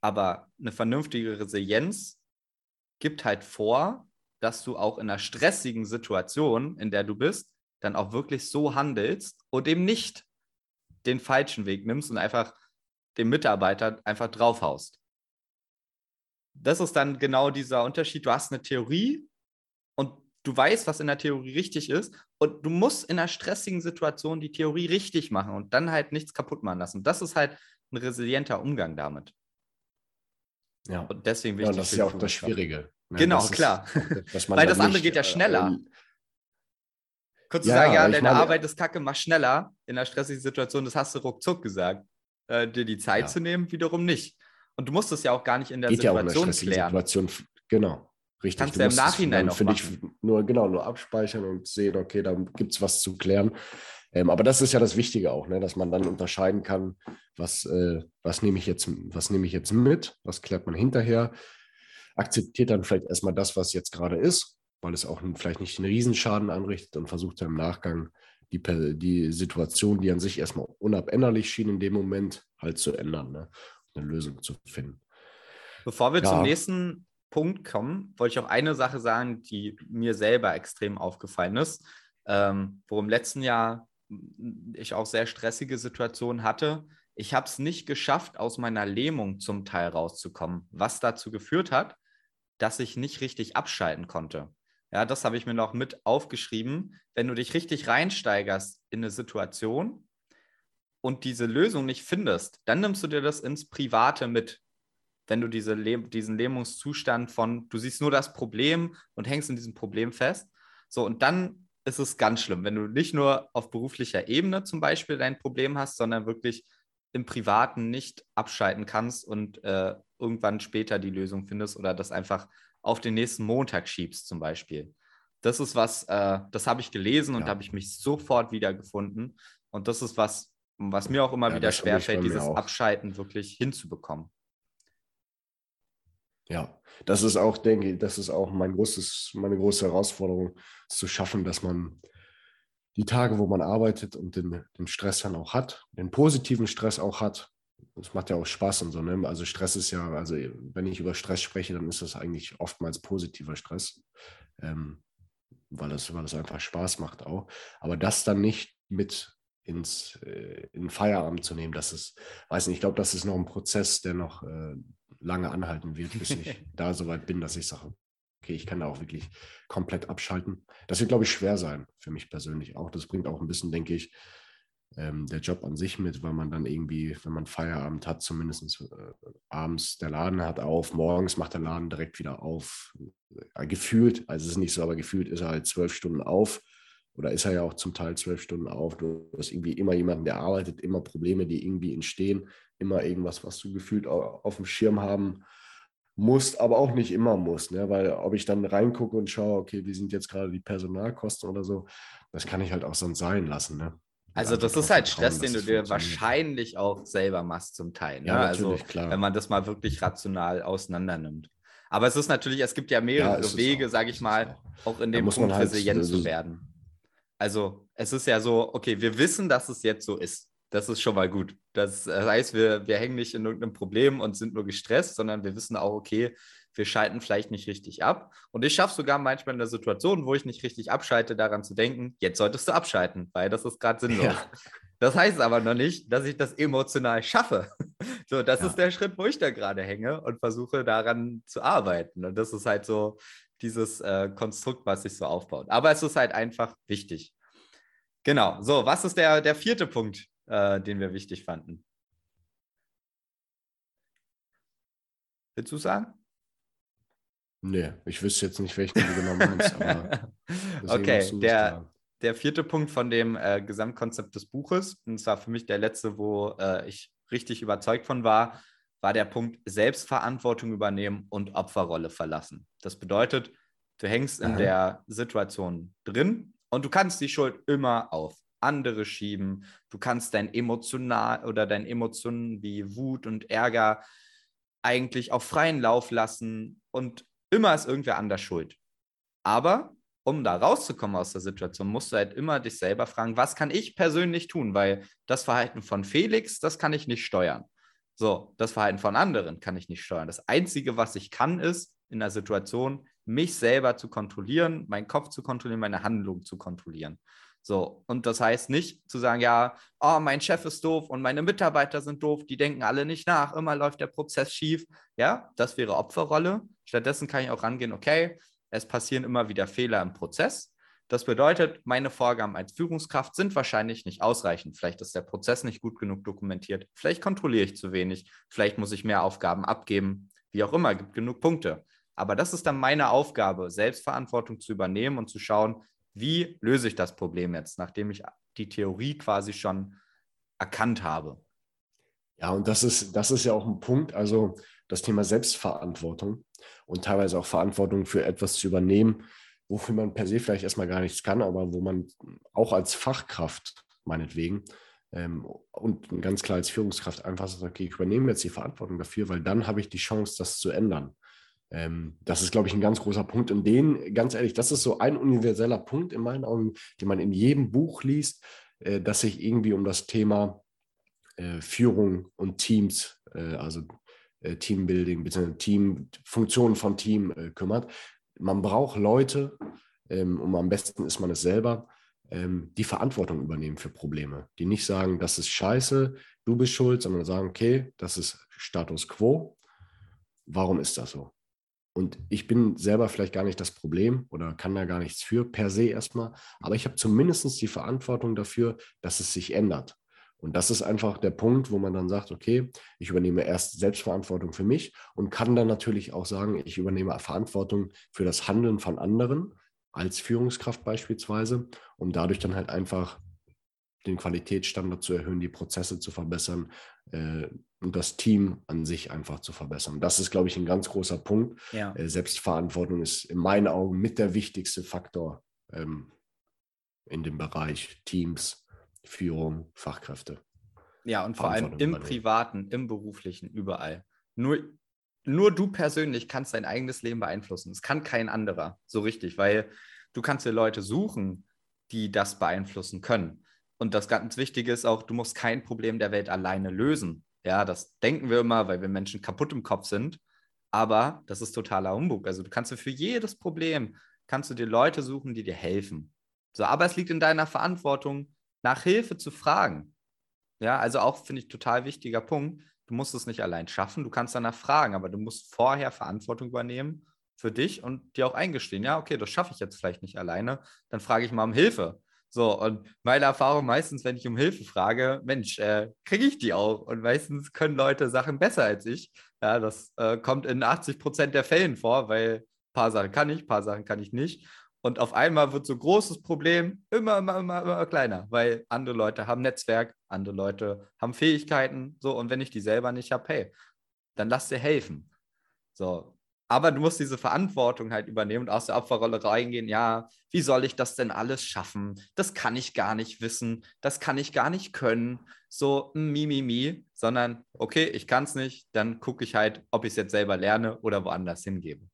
Speaker 2: aber eine vernünftige Resilienz gibt halt vor, dass du auch in einer stressigen Situation, in der du bist, dann auch wirklich so handelst und eben nicht den falschen Weg nimmst und einfach dem Mitarbeiter einfach draufhaust. Das ist dann genau dieser Unterschied. Du hast eine Theorie und du weißt, was in der Theorie richtig ist und du musst in einer stressigen Situation die Theorie richtig machen und dann halt nichts kaputt machen lassen. Das ist halt ein resilienter Umgang damit.
Speaker 1: Ja. Und deswegen wichtig. Ja, das ist ja auch das Schwierige.
Speaker 2: Ne? Genau, das klar. Ist, Weil das andere geht ja schneller. Äh, Kurz zu ja, sagen, ja, deine meine, Arbeit ist kacke, mach schneller in einer stressigen Situation, das hast du ruckzuck gesagt. Äh, dir die Zeit ja. zu nehmen, wiederum nicht. Und du musst es ja auch gar nicht in der Geht Situation ja auch in klären.
Speaker 1: Situation, genau. Richtig.
Speaker 2: Kannst du ja im Nachhinein noch
Speaker 1: machen. Ich, nur, genau, nur abspeichern und sehen, okay, da gibt es was zu klären. Ähm, aber das ist ja das Wichtige auch, ne? dass man dann unterscheiden kann, was, äh, was nehme ich, jetzt, was nehm ich jetzt mit, was klärt man hinterher, akzeptiert dann vielleicht erstmal das, was jetzt gerade ist, weil es auch vielleicht nicht einen Riesenschaden anrichtet und versucht dann im Nachgang die, die Situation, die an sich erstmal unabänderlich schien, in dem Moment halt zu ändern, ne? Eine Lösung zu finden.
Speaker 2: Bevor wir ja. zum nächsten Punkt kommen, wollte ich auch eine Sache sagen, die mir selber extrem aufgefallen ist, ähm, wo im letzten Jahr ich auch sehr stressige Situationen hatte. Ich habe es nicht geschafft, aus meiner Lähmung zum Teil rauszukommen, was dazu geführt hat, dass ich nicht richtig abschalten konnte. Ja, das habe ich mir noch mit aufgeschrieben. Wenn du dich richtig reinsteigerst in eine Situation und diese Lösung nicht findest, dann nimmst du dir das ins Private mit. Wenn du diese diesen Lähmungszustand von, du siehst nur das Problem und hängst in diesem Problem fest. So, und dann ist es ganz schlimm, wenn du nicht nur auf beruflicher Ebene zum Beispiel dein Problem hast, sondern wirklich im Privaten nicht abschalten kannst und äh, irgendwann später die Lösung findest oder das einfach auf den nächsten Montag schiebst, zum Beispiel. Das ist was, äh, das habe ich gelesen und ja. habe ich mich sofort wiedergefunden. Und das ist was, was mir auch immer ja, wieder schwerfällt, dieses auch. Abschalten wirklich hinzubekommen.
Speaker 1: Ja, das ist auch, denke ich, das ist auch mein großes, meine große Herausforderung, zu schaffen, dass man die Tage, wo man arbeitet und den, den Stress dann auch hat, den positiven Stress auch hat, es macht ja auch Spaß und so, ne? Also Stress ist ja, also wenn ich über Stress spreche, dann ist das eigentlich oftmals positiver Stress, ähm, weil, das, weil das einfach Spaß macht auch. Aber das dann nicht mit ins äh, in Feierabend zu nehmen, das ist, weiß nicht, ich glaube, das ist noch ein Prozess, der noch äh, lange anhalten wird, bis ich da so weit bin, dass ich sage, okay, ich kann da auch wirklich komplett abschalten. Das wird, glaube ich, schwer sein für mich persönlich auch. Das bringt auch ein bisschen, denke ich, ähm, der Job an sich mit, weil man dann irgendwie, wenn man Feierabend hat, zumindest äh, abends der Laden hat auf, morgens macht der Laden direkt wieder auf. Äh, gefühlt, also es ist nicht so, aber gefühlt ist er halt zwölf Stunden auf oder ist er ja auch zum Teil zwölf Stunden auf. Du hast irgendwie immer jemanden, der arbeitet, immer Probleme, die irgendwie entstehen, immer irgendwas, was du gefühlt auf, dem Schirm haben musst, aber auch nicht immer musst, ne? weil ob ich dann reingucke und schaue, okay, wie sind jetzt gerade die Personalkosten oder so, das kann ich halt auch sonst sein lassen. Ne?
Speaker 2: Also das ist halt Stress, den du dir wahrscheinlich auch selber machst zum Teil. Ne? Ja, also klar. wenn man das mal wirklich rational auseinander nimmt. Aber es ist natürlich, es gibt ja mehrere ja, Wege, sage ich mal, auch, auch in dem Punkt halt, resilient zu werden. Also es ist ja so, okay, wir wissen, dass es jetzt so ist. Das ist schon mal gut. Das heißt, wir, wir hängen nicht in irgendeinem Problem und sind nur gestresst, sondern wir wissen auch, okay, wir schalten vielleicht nicht richtig ab. Und ich schaffe sogar manchmal in der Situation, wo ich nicht richtig abschalte, daran zu denken, jetzt solltest du abschalten, weil das ist gerade sinnlos. Ja. Das heißt aber noch nicht, dass ich das emotional schaffe. So, das ja. ist der Schritt, wo ich da gerade hänge und versuche daran zu arbeiten. Und das ist halt so dieses äh, Konstrukt, was sich so aufbaut. Aber es ist halt einfach wichtig. Genau. So, was ist der, der vierte Punkt, äh, den wir wichtig fanden? Willst du sagen?
Speaker 1: Nee, ich wüsste jetzt nicht, welchen du genau meinst.
Speaker 2: okay, der, der vierte Punkt von dem äh, Gesamtkonzept des Buches, und zwar für mich der letzte, wo äh, ich richtig überzeugt von war, war der Punkt Selbstverantwortung übernehmen und Opferrolle verlassen. Das bedeutet, du hängst in Aha. der Situation drin und du kannst die Schuld immer auf andere schieben. Du kannst dein emotional oder deine Emotionen wie Wut und Ärger eigentlich auf freien Lauf lassen und Immer ist irgendwer anders schuld. Aber um da rauszukommen aus der Situation, musst du halt immer dich selber fragen, was kann ich persönlich tun? Weil das Verhalten von Felix, das kann ich nicht steuern. So, das Verhalten von anderen kann ich nicht steuern. Das Einzige, was ich kann, ist in der Situation, mich selber zu kontrollieren, meinen Kopf zu kontrollieren, meine Handlung zu kontrollieren. So, und das heißt nicht zu sagen, ja, oh, mein Chef ist doof und meine Mitarbeiter sind doof, die denken alle nicht nach, immer läuft der Prozess schief. Ja, das wäre Opferrolle. Stattdessen kann ich auch rangehen, okay, es passieren immer wieder Fehler im Prozess. Das bedeutet, meine Vorgaben als Führungskraft sind wahrscheinlich nicht ausreichend. Vielleicht ist der Prozess nicht gut genug dokumentiert. Vielleicht kontrolliere ich zu wenig. Vielleicht muss ich mehr Aufgaben abgeben. Wie auch immer, gibt genug Punkte. Aber das ist dann meine Aufgabe, Selbstverantwortung zu übernehmen und zu schauen, wie löse ich das Problem jetzt, nachdem ich die Theorie quasi schon erkannt habe?
Speaker 1: Ja, und das ist, das ist ja auch ein Punkt, also das Thema Selbstverantwortung und teilweise auch Verantwortung für etwas zu übernehmen, wofür man per se vielleicht erstmal gar nichts kann, aber wo man auch als Fachkraft meinetwegen ähm, und ganz klar als Führungskraft einfach sagt, okay, ich übernehme jetzt die Verantwortung dafür, weil dann habe ich die Chance, das zu ändern. Ähm, das ist, glaube ich, ein ganz großer Punkt. Und den, ganz ehrlich, das ist so ein universeller Punkt in meinen Augen, den man in jedem Buch liest, äh, dass sich irgendwie um das Thema äh, Führung und Teams, äh, also äh, Teambuilding, bzw. Team, Funktionen von Team äh, kümmert. Man braucht Leute, ähm, und am besten ist man es selber, ähm, die Verantwortung übernehmen für Probleme, die nicht sagen, das ist scheiße, du bist schuld, sondern sagen, okay, das ist Status quo. Warum ist das so? Und ich bin selber vielleicht gar nicht das Problem oder kann da gar nichts für, per se erstmal, aber ich habe zumindest die Verantwortung dafür, dass es sich ändert. Und das ist einfach der Punkt, wo man dann sagt, okay, ich übernehme erst Selbstverantwortung für mich und kann dann natürlich auch sagen, ich übernehme Verantwortung für das Handeln von anderen als Führungskraft beispielsweise, um dadurch dann halt einfach den Qualitätsstandard zu erhöhen, die Prozesse zu verbessern äh, und das Team an sich einfach zu verbessern. Das ist, glaube ich, ein ganz großer Punkt. Ja. Äh, Selbstverantwortung ist in meinen Augen mit der wichtigste Faktor ähm, in dem Bereich Teams, Führung, Fachkräfte.
Speaker 2: Ja, und vor allem im Privaten, im Beruflichen, überall. Nur nur du persönlich kannst dein eigenes Leben beeinflussen. Es kann kein anderer, so richtig, weil du kannst dir Leute suchen, die das beeinflussen können. Und das ganz Wichtige ist auch, du musst kein Problem der Welt alleine lösen. Ja, das denken wir immer, weil wir Menschen kaputt im Kopf sind. Aber das ist totaler Humbug. Also du kannst dir für jedes Problem, kannst du dir Leute suchen, die dir helfen. So, aber es liegt in deiner Verantwortung, nach Hilfe zu fragen. Ja, also auch finde ich total wichtiger Punkt. Du musst es nicht allein schaffen, du kannst danach fragen, aber du musst vorher Verantwortung übernehmen für dich und dir auch eingestehen, ja, okay, das schaffe ich jetzt vielleicht nicht alleine, dann frage ich mal um Hilfe. So, und meine Erfahrung meistens, wenn ich um Hilfe frage, Mensch, äh, kriege ich die auch. Und meistens können Leute Sachen besser als ich. Ja, das äh, kommt in 80 Prozent der Fällen vor, weil ein paar Sachen kann ich, ein paar Sachen kann ich nicht. Und auf einmal wird so ein großes Problem immer, immer, immer, immer kleiner, weil andere Leute haben Netzwerk, andere Leute haben Fähigkeiten, so, und wenn ich die selber nicht habe, hey, dann lass dir helfen. So. Aber du musst diese Verantwortung halt übernehmen und aus der Opferrolle reingehen, ja, wie soll ich das denn alles schaffen? Das kann ich gar nicht wissen, das kann ich gar nicht können, so mi, mi, mi, sondern okay, ich kann es nicht, dann gucke ich halt, ob ich es jetzt selber lerne oder woanders hingebe.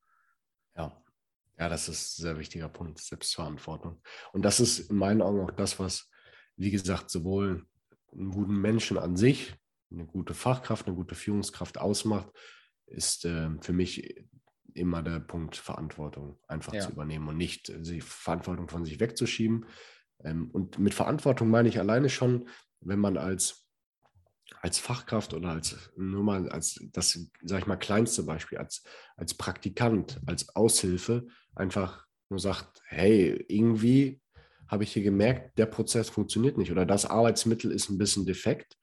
Speaker 1: Ja, das ist ein sehr wichtiger Punkt, Selbstverantwortung. Und das ist in meinen Augen auch das, was, wie gesagt, sowohl einen guten Menschen an sich, eine gute Fachkraft, eine gute Führungskraft ausmacht, ist äh, für mich immer der Punkt Verantwortung einfach ja. zu übernehmen und nicht die Verantwortung von sich wegzuschieben. Ähm, und mit Verantwortung meine ich alleine schon, wenn man als als Fachkraft oder als nur mal als das, sag ich mal, kleinste Beispiel, als, als Praktikant, als Aushilfe einfach nur sagt, hey, irgendwie habe ich hier gemerkt, der Prozess funktioniert nicht oder das Arbeitsmittel ist ein bisschen defekt.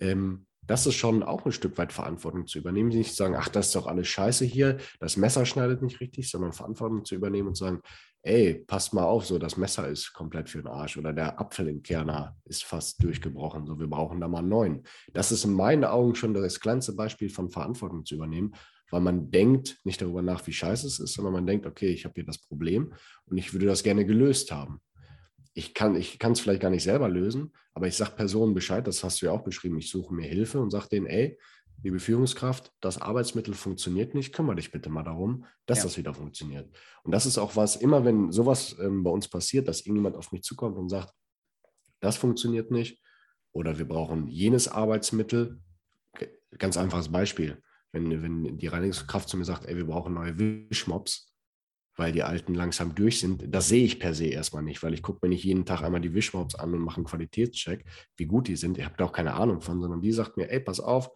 Speaker 1: Ähm, das ist schon auch ein Stück weit Verantwortung zu übernehmen. Nicht zu sagen, ach, das ist doch alles scheiße hier, das Messer schneidet nicht richtig, sondern Verantwortung zu übernehmen und zu sagen, ey, passt mal auf, so das Messer ist komplett für den Arsch oder der Apfel im Kerner ist fast durchgebrochen, so wir brauchen da mal einen neuen. Das ist in meinen Augen schon das kleinste Beispiel von Verantwortung zu übernehmen, weil man denkt nicht darüber nach, wie scheiße es ist, sondern man denkt, okay, ich habe hier das Problem und ich würde das gerne gelöst haben ich kann ich es vielleicht gar nicht selber lösen, aber ich sage Personen Bescheid, das hast du ja auch beschrieben, ich suche mir Hilfe und sage denen, ey, liebe Führungskraft, das Arbeitsmittel funktioniert nicht, kümmere dich bitte mal darum, dass ja. das wieder funktioniert. Und das ist auch was, immer wenn sowas ähm, bei uns passiert, dass irgendjemand auf mich zukommt und sagt, das funktioniert nicht oder wir brauchen jenes Arbeitsmittel, ganz einfaches Beispiel, wenn, wenn die Reinigungskraft zu mir sagt, ey, wir brauchen neue Wischmops, weil die alten langsam durch sind. Das sehe ich per se erstmal nicht, weil ich gucke mir nicht jeden Tag einmal die Wischmops an und mache einen Qualitätscheck, wie gut die sind. Ich habe da auch keine Ahnung von, sondern die sagt mir, ey, pass auf,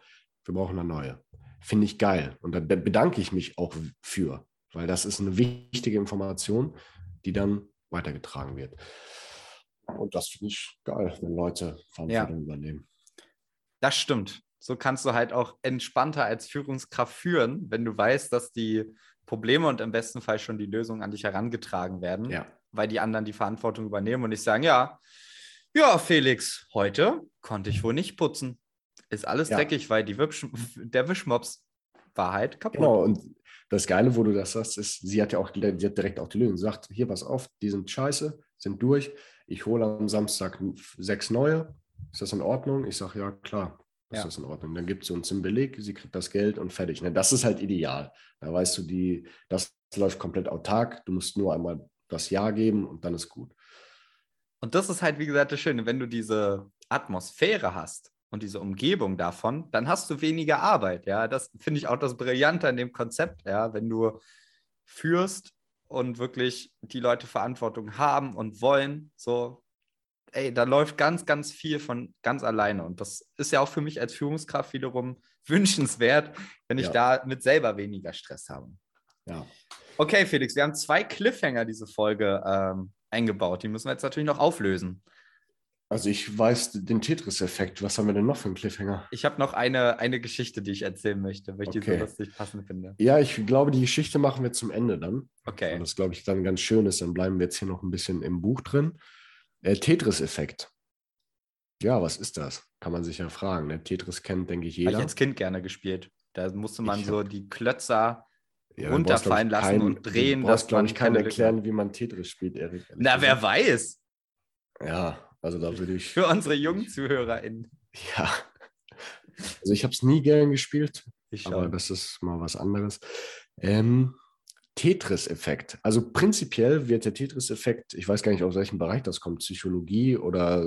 Speaker 1: wir brauchen eine neue. Finde ich geil. Und da bedanke ich mich auch für, weil das ist eine wichtige Information, die dann weitergetragen wird. Und das finde ich geil, wenn Leute Verantwortung ja. übernehmen.
Speaker 2: Das stimmt. So kannst du halt auch entspannter als Führungskraft führen, wenn du weißt, dass die Probleme und im besten Fall schon die Lösungen an dich herangetragen werden, ja. weil die anderen die Verantwortung übernehmen und nicht sagen, ja, ja, Felix, heute konnte ich wohl nicht putzen. ist alles
Speaker 1: Ja.
Speaker 2: dreckig, weil die Wisch der Wischmops war halt kaputt.
Speaker 1: Genau, und das Geile, wo du das sagst, ist, sie hat ja auch die hat direkt auch die Lösung. Sie sagt, hier, pass auf, die sind scheiße, sind durch. Ich hole am Samstag sechs neue. Ist das in Ordnung? Ich sage, ja, klar, ist
Speaker 2: Ja.
Speaker 1: das in Ordnung. Dann gibt sie uns einen Beleg, sie kriegt das Geld und fertig. Ne? Das ist halt ideal. Da weißt du, die, das läuft komplett autark. Du musst nur einmal das Ja geben und dann ist gut.
Speaker 2: Und das ist halt, wie gesagt, das Schöne, wenn du diese Atmosphäre hast und diese Umgebung davon, dann hast du weniger Arbeit. Ja, das finde ich auch das Brillante an dem Konzept. Ja, wenn du führst und wirklich die Leute Verantwortung haben und wollen, so, ey, da läuft ganz, ganz viel von ganz alleine. Und das ist ja auch für mich als Führungskraft wiederum wünschenswert, wenn ich
Speaker 1: Ja.
Speaker 2: da mit selber weniger Stress habe.
Speaker 1: Ja.
Speaker 2: Okay, Felix, wir haben zwei Cliffhanger diese Folge ähm, eingebaut. Die müssen wir jetzt natürlich noch auflösen.
Speaker 1: Also ich weiß den Tetris-Effekt. Was haben wir denn noch für einen Cliffhanger?
Speaker 2: Ich habe noch eine, eine Geschichte, die ich erzählen möchte, weil ich die so
Speaker 1: Okay.
Speaker 2: lustig passend finde.
Speaker 1: Ja, ich glaube, die Geschichte machen wir zum Ende dann.
Speaker 2: Okay.
Speaker 1: Und das, glaube ich, dann ganz schön ist. Dann bleiben wir jetzt hier noch ein bisschen im Buch drin. Äh, Tetris-Effekt. Ja, was ist das? Kann man sich ja fragen. Ne? Tetris kennt, denke ich,
Speaker 2: Habe
Speaker 1: jeder.
Speaker 2: ich als Kind gerne gespielt. Da musste man
Speaker 1: Ich
Speaker 2: so
Speaker 1: hab-
Speaker 2: die Klötzer.
Speaker 1: Ja,
Speaker 2: runterfallen
Speaker 1: brauchst,
Speaker 2: lassen
Speaker 1: ich,
Speaker 2: und drehen,
Speaker 1: Du brauchst, glaube ich, keinen erklären, wie man Tetris spielt, Erik.
Speaker 2: Na, wer
Speaker 1: gesagt.
Speaker 2: weiß?
Speaker 1: Ja, also da würde ich.
Speaker 2: Für unsere jungen ZuhörerInnen.
Speaker 1: Ja. Also ich habe es nie gern gespielt,
Speaker 2: Ich
Speaker 1: aber
Speaker 2: schon.
Speaker 1: das ist mal was anderes. Ähm, Tetris-Effekt. Also prinzipiell wird der Tetris-Effekt, ich weiß gar nicht, aus welchem Bereich das kommt, Psychologie oder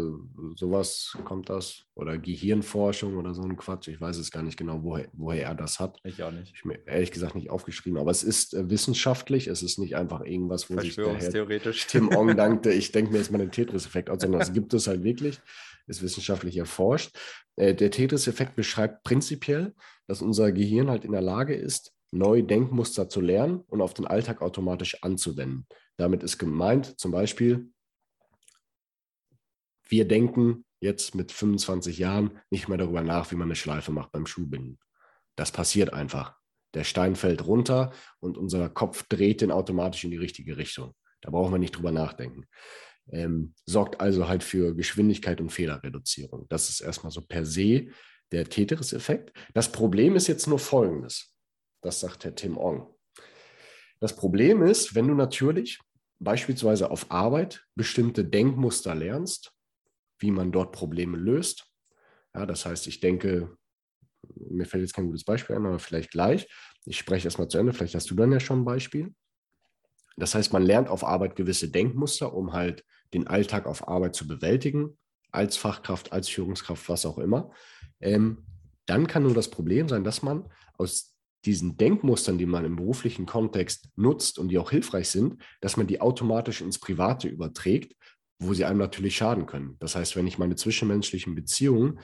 Speaker 1: sowas kommt das oder Gehirnforschung oder so ein Quatsch. Ich weiß es gar nicht genau, woher, woher er das hat.
Speaker 2: Ich auch nicht.
Speaker 1: Ich mir ehrlich gesagt nicht aufgeschrieben, aber es ist äh, wissenschaftlich, es ist nicht einfach irgendwas, wo sich der Herr. Tim Ong dankte, ich denke mir jetzt mal den Tetris-Effekt aus, sondern das gibt es halt wirklich, ist wissenschaftlich erforscht. Äh, der Tetris-Effekt beschreibt prinzipiell, dass unser Gehirn halt in der Lage ist, neue Denkmuster zu lernen und auf den Alltag automatisch anzuwenden. Damit ist gemeint, zum Beispiel, wir denken jetzt mit 25 Jahren nicht mehr darüber nach, wie man eine Schleife macht beim Schuhbinden. Das passiert einfach. Der Stein fällt runter und unser Kopf dreht den automatisch in die richtige Richtung. Da brauchen wir nicht drüber nachdenken. Ähm, sorgt also halt für Geschwindigkeit und Fehlerreduzierung. Das ist erstmal so per se der Tetris-Effekt. Das Problem ist jetzt nur folgendes. Das sagt Herr Tim Ong. Das Problem ist, wenn du natürlich beispielsweise auf Arbeit bestimmte Denkmuster lernst, wie man dort Probleme löst. Ja, das heißt, ich denke, mir fällt jetzt kein gutes Beispiel ein, aber vielleicht gleich. Ich spreche erstmal zu Ende, vielleicht hast du dann ja schon ein Beispiel. Das heißt, man lernt auf Arbeit gewisse Denkmuster, um halt den Alltag auf Arbeit zu bewältigen, als Fachkraft, als Führungskraft, was auch immer. Ähm, dann kann nur das Problem sein, dass man aus diesen Denkmustern, die man im beruflichen Kontext nutzt und die auch hilfreich sind, dass man die automatisch ins Private überträgt, wo sie einem natürlich schaden können. Das heißt, wenn ich meine zwischenmenschlichen Beziehungen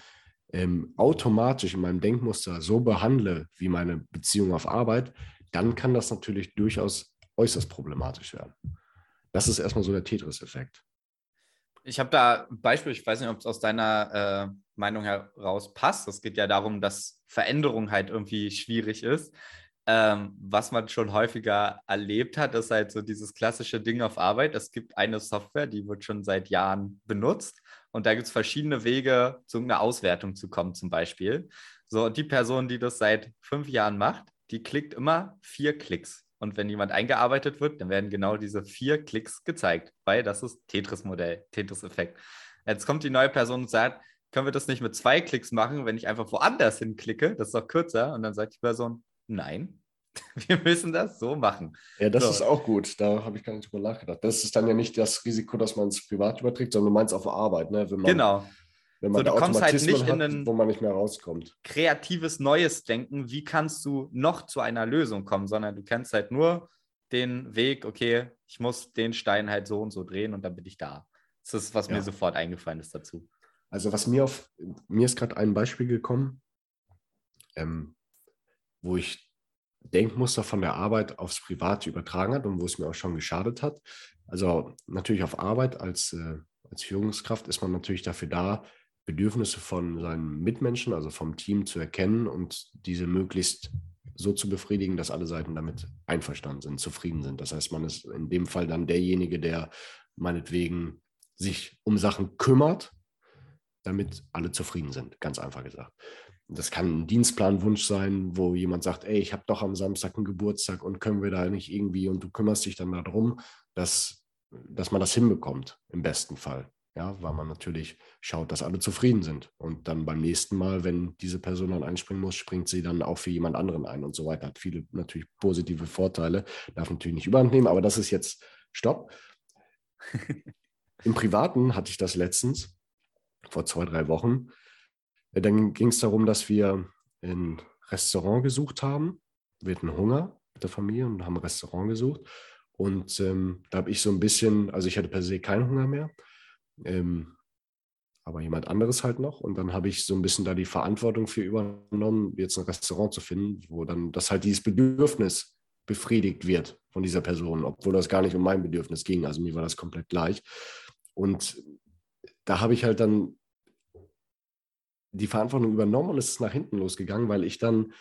Speaker 1: ähm, automatisch in meinem Denkmuster so behandle wie meine Beziehung auf Arbeit, dann kann das natürlich durchaus äußerst problematisch werden. Das ist erstmal so der Tetris-Effekt.
Speaker 2: Ich habe da ein Beispiel, ich weiß nicht, ob es aus deiner äh, Meinung heraus passt. Es geht ja darum, dass Veränderung halt irgendwie schwierig ist. Ähm, was man schon häufiger erlebt hat, ist halt so dieses klassische Ding auf Arbeit. Es gibt eine Software, die wird schon seit Jahren benutzt und da gibt es verschiedene Wege, zu einer Auswertung zu kommen, zum Beispiel. So, und die Person, die das seit fünf Jahren macht, die klickt immer vier Klicks. Und wenn jemand eingearbeitet wird, dann werden genau diese vier Klicks gezeigt, weil das ist Tetris-Modell, Tetris-Effekt. Jetzt kommt die neue Person und sagt, können wir das nicht mit zwei Klicks machen, wenn ich einfach woanders hinklicke? Das ist doch kürzer. Und dann sagt die Person, nein, wir müssen das so machen.
Speaker 1: Ja, das
Speaker 2: So.
Speaker 1: ist auch gut. Da habe ich gar nicht drüber nachgedacht. Das ist dann ja nicht das Risiko, dass man es privat überträgt, sondern du meinst auf Arbeit, ne? wenn man,
Speaker 2: Genau.
Speaker 1: wenn man
Speaker 2: So, du kommst halt nicht in
Speaker 1: hat,
Speaker 2: einen-
Speaker 1: wo man nicht mehr rauskommt.
Speaker 2: Kreatives Neues denken, wie kannst du noch zu einer Lösung kommen, sondern du kennst halt nur den Weg, okay, ich muss den Stein halt so und so drehen und dann bin ich da. Das ist, was
Speaker 1: Ja.
Speaker 2: mir sofort eingefallen ist dazu.
Speaker 1: Also was mir auf, mir ist gerade ein Beispiel gekommen, ähm, wo ich Denkmuster von der Arbeit aufs Private übertragen hat und wo es mir auch schon geschadet hat. Also natürlich auf Arbeit als, äh, als Führungskraft ist man natürlich dafür da, Bedürfnisse von seinen Mitmenschen, also vom Team zu erkennen und diese möglichst so zu befriedigen, dass alle Seiten damit einverstanden sind, zufrieden sind. Das heißt, man ist in dem Fall dann derjenige, der meinetwegen sich um Sachen kümmert, damit alle zufrieden sind, ganz einfach gesagt. das kann ein Dienstplanwunsch sein, wo jemand sagt, ey, ich habe doch am Samstag einen Geburtstag und können wir da nicht irgendwie und du kümmerst dich dann darum, dass, dass man das hinbekommt, im besten Fall. Ja, weil man natürlich schaut, dass alle zufrieden sind. Und dann beim nächsten Mal, wenn diese Person dann einspringen muss, springt sie dann auch für jemand anderen ein und so weiter. Hat viele natürlich positive Vorteile, darf natürlich nicht überhand nehmen, aber das ist jetzt Stopp. Im Privaten hatte ich das letztens, vor zwei, drei Wochen. Äh, dann ging es darum, dass wir ein Restaurant gesucht haben. Wir hatten Hunger mit der Familie und haben ein Restaurant gesucht. Und ähm, da habe ich so ein bisschen, also ich hatte per se keinen Hunger mehr, ähm, aber jemand anderes halt noch. Und dann habe ich so ein bisschen da die Verantwortung für übernommen, jetzt ein Restaurant zu finden, wo dann das halt dieses Bedürfnis befriedigt wird von dieser Person, obwohl das gar nicht um mein Bedürfnis ging. Also mir war das komplett gleich. Und da habe ich halt dann die Verantwortung übernommen und es ist nach hinten losgegangen, weil ich dann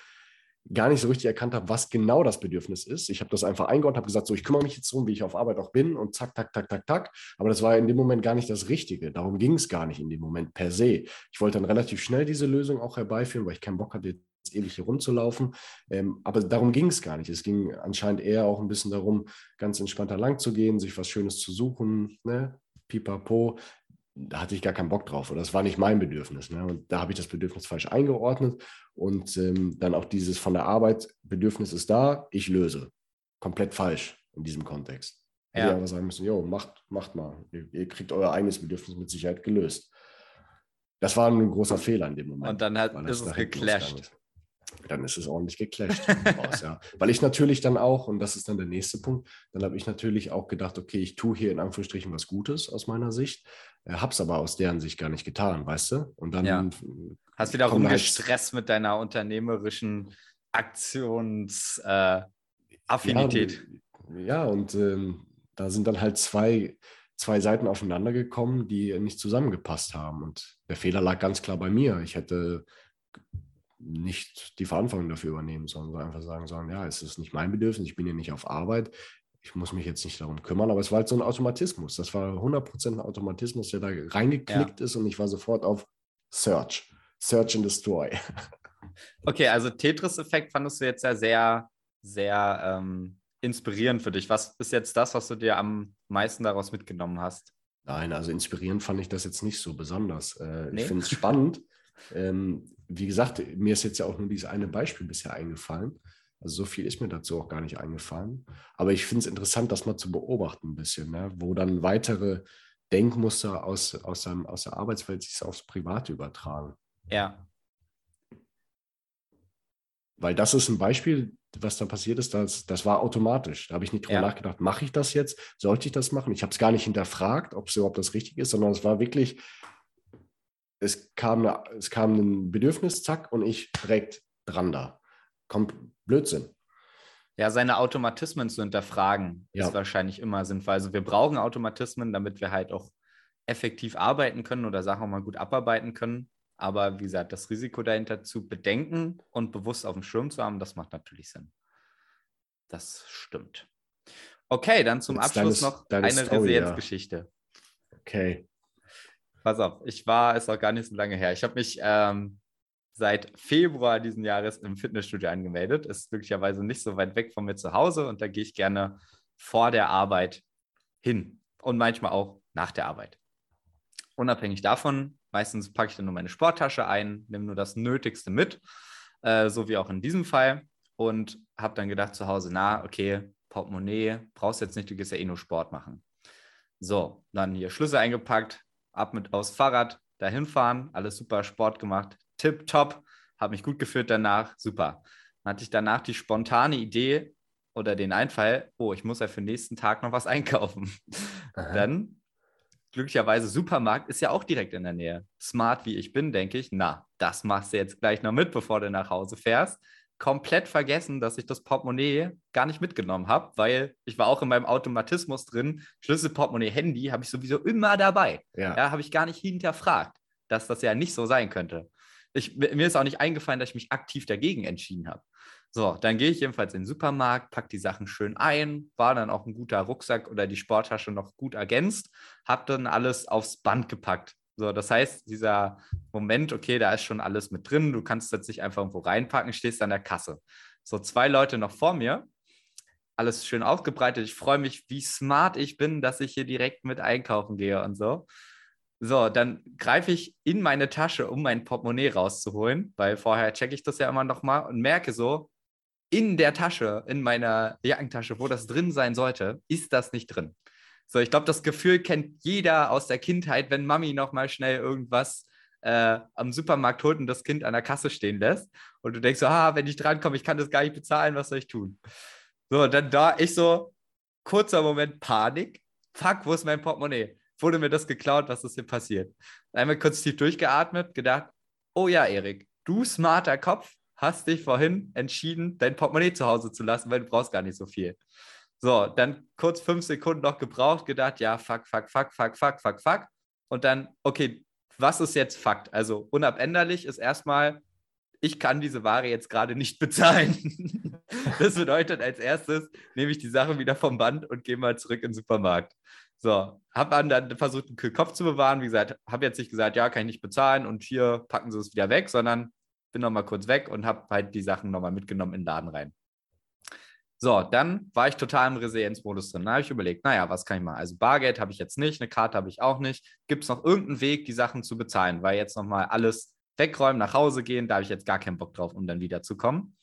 Speaker 1: gar nicht so richtig erkannt habe, was genau das Bedürfnis ist. Ich habe das einfach eingeordnet, habe gesagt, so, ich kümmere mich jetzt darum, wie ich auf Arbeit auch bin und zack, tack, tack, tack, tack. Aber das war in dem Moment gar nicht das Richtige. Darum ging es gar nicht in dem Moment per se. Ich wollte dann relativ schnell diese Lösung auch herbeiführen, weil ich keinen Bock hatte, jetzt ewig hier rumzulaufen. Ähm, aber darum ging es gar nicht. Es ging anscheinend eher auch ein bisschen darum, ganz entspannter lang zu gehen, sich was Schönes zu suchen, ne? pipapo da hatte ich gar keinen Bock drauf oder das war nicht mein Bedürfnis. Ne? Und da habe ich das Bedürfnis falsch eingeordnet und ähm, dann auch dieses von der Arbeit, Bedürfnis ist da, ich löse. Komplett falsch in diesem Kontext. Ja. Die aber sagen müssen, jo, macht, macht mal. Ihr, ihr, kriegt euer eigenes Bedürfnis mit Sicherheit gelöst. Das war ein großer Fehler in dem Moment.
Speaker 2: Und dann hat, ist es geclasht
Speaker 1: dann ist es ordentlich geclasht. raus, ja. Weil ich natürlich dann auch, und das ist dann der nächste Punkt, dann habe ich natürlich auch gedacht, okay, ich tue hier in Anführungsstrichen was Gutes aus meiner Sicht, äh, habe es aber aus deren Sicht gar nicht getan, weißt du? Und dann
Speaker 2: ja. hast wieder rumgestresst halt, mit deiner unternehmerischen Aktionsaffinität.
Speaker 1: Äh, ja, ja, und ähm, da sind dann halt zwei, zwei Seiten aufeinander gekommen, die nicht zusammengepasst haben. Und der Fehler lag ganz klar bei mir. Ich hätte nicht die Verantwortung dafür übernehmen, sondern einfach sagen, sagen, ja, es ist nicht mein Bedürfnis, ich bin hier nicht auf Arbeit, ich muss mich jetzt nicht darum kümmern, aber es war halt so ein Automatismus. Das war 100% ein Automatismus, der da reingeklickt ja. ist und ich war sofort auf Search, Search and Destroy.
Speaker 2: Okay, also Tetris-Effekt fandest du jetzt ja sehr, sehr ähm, inspirierend für dich. Was ist jetzt das, was du dir am meisten daraus mitgenommen hast?
Speaker 1: Nein, also inspirierend fand ich das jetzt nicht so besonders. Äh, nee? Ich finde es spannend. Ähm, wie gesagt, mir ist jetzt ja auch nur dieses eine Beispiel bisher eingefallen. Also so viel ist mir dazu auch gar nicht eingefallen. Aber ich finde es interessant, das mal zu beobachten ein bisschen, ne? wo dann weitere Denkmuster aus, aus, seinem, aus der Arbeitswelt sich aufs Private übertragen.
Speaker 2: Ja.
Speaker 1: Weil das ist ein Beispiel, was da passiert ist, das, das war automatisch. Da habe ich nicht drüber ja. nachgedacht, mache ich das jetzt? Sollte ich das machen? Ich habe es gar nicht hinterfragt, ob es überhaupt das Richtige ist, sondern es war wirklich, es kam, eine, es kam ein Bedürfnis, zack, und ich direkt dran da. Kommt Blödsinn.
Speaker 2: Ja, seine Automatismen zu hinterfragen, ja. ist wahrscheinlich immer sinnvoll. Also wir brauchen Automatismen, damit wir halt auch effektiv arbeiten können oder Sachen auch mal gut abarbeiten können. Aber wie gesagt, das Risiko dahinter zu bedenken und bewusst auf dem Schirm zu haben, das macht natürlich Sinn. Das stimmt. Okay, dann zum Jetzt Abschluss deine, noch deine eine Resilienzgeschichte.
Speaker 1: Ja. Okay.
Speaker 2: Pass auf, ich war, ist auch gar nicht so lange her. Ich habe mich ähm, seit Februar diesen Jahres im Fitnessstudio angemeldet. Ist glücklicherweise nicht so weit weg von mir zu Hause und da gehe ich gerne vor der Arbeit hin und manchmal auch nach der Arbeit. Unabhängig davon, meistens packe ich dann nur meine Sporttasche ein, nehme nur das Nötigste mit, äh, so wie auch in diesem Fall und habe dann gedacht zu Hause, na, okay, Portemonnaie brauchst jetzt nicht, du gehst ja eh nur Sport machen. So, dann hier Schlüssel eingepackt, ab mit aufs Fahrrad, dahin fahren, alles super Sport gemacht, tipptopp, habe mich gut gefühlt danach, super. Dann hatte ich danach die spontane Idee oder den Einfall, oh, ich muss ja für den nächsten Tag noch was einkaufen. Aha. Dann, glücklicherweise, Supermarkt ist ja auch direkt in der Nähe. Smart wie ich bin, denke ich, na, das machst du jetzt gleich noch mit, bevor du nach Hause fährst komplett vergessen, dass ich das Portemonnaie gar nicht mitgenommen habe, weil ich war auch in meinem Automatismus drin. Schlüssel, Portemonnaie, Handy habe ich sowieso immer dabei. Ja, ja habe ich gar nicht hinterfragt, dass das ja nicht so sein könnte. Ich, mir ist auch nicht eingefallen, dass ich mich aktiv dagegen entschieden habe. So, dann gehe ich jedenfalls in den Supermarkt, packe die Sachen schön ein, war dann auch ein guter Rucksack oder die Sporttasche noch gut ergänzt, habe dann alles aufs Band gepackt. So, das heißt, dieser Moment, okay, da ist schon alles mit drin, du kannst jetzt nicht einfach irgendwo reinpacken, stehst an der Kasse. So, zwei Leute noch vor mir, alles schön aufgebreitet. Ich freue mich, wie smart ich bin, dass ich hier direkt mit einkaufen gehe und so. So, dann greife ich in meine Tasche, um mein Portemonnaie rauszuholen, weil vorher checke ich das ja immer noch mal und merke so, in der Tasche, in meiner Jackentasche, wo das drin sein sollte, ist das nicht drin. So, ich glaube, das Gefühl kennt jeder aus der Kindheit, wenn Mami noch mal schnell irgendwas äh, am Supermarkt holt und das Kind an der Kasse stehen lässt. Und du denkst so, ah, wenn ich drankomme, ich kann das gar nicht bezahlen, was soll ich tun? So, dann da ich so, kurzer Moment Panik. Fuck, wo ist mein Portemonnaie? Wurde mir das geklaut? Was ist hier passiert? Einmal kurz tief durchgeatmet, gedacht, oh ja, Erik, du smarter Kopf, hast dich vorhin entschieden, dein Portemonnaie zu Hause zu lassen, weil du brauchst gar nicht so viel. So, dann kurz fünf Sekunden noch gebraucht, gedacht, ja, fuck, fuck, fuck, fuck, fuck, fuck, fuck. Und dann, okay, was ist jetzt Fakt? Also unabänderlich ist erstmal, ich kann diese Ware jetzt gerade nicht bezahlen. das bedeutet, als erstes nehme ich die Sache wieder vom Band und gehe mal zurück in den Supermarkt. So, habe dann versucht, einen kühlen Kopf zu bewahren. Wie gesagt, habe jetzt nicht gesagt, ja, kann ich nicht bezahlen und hier packen sie es wieder weg, sondern bin nochmal kurz weg und habe halt die Sachen nochmal mitgenommen in den Laden rein. So, dann war ich total im Resilienzmodus drin. Da habe ich überlegt, naja, was kann ich machen? Also Bargeld habe ich jetzt nicht, eine Karte habe ich auch nicht. Gibt es noch irgendeinen Weg, die Sachen zu bezahlen? Weil jetzt nochmal alles wegräumen, nach Hause gehen, da habe ich jetzt gar keinen Bock drauf, um dann wiederzukommen.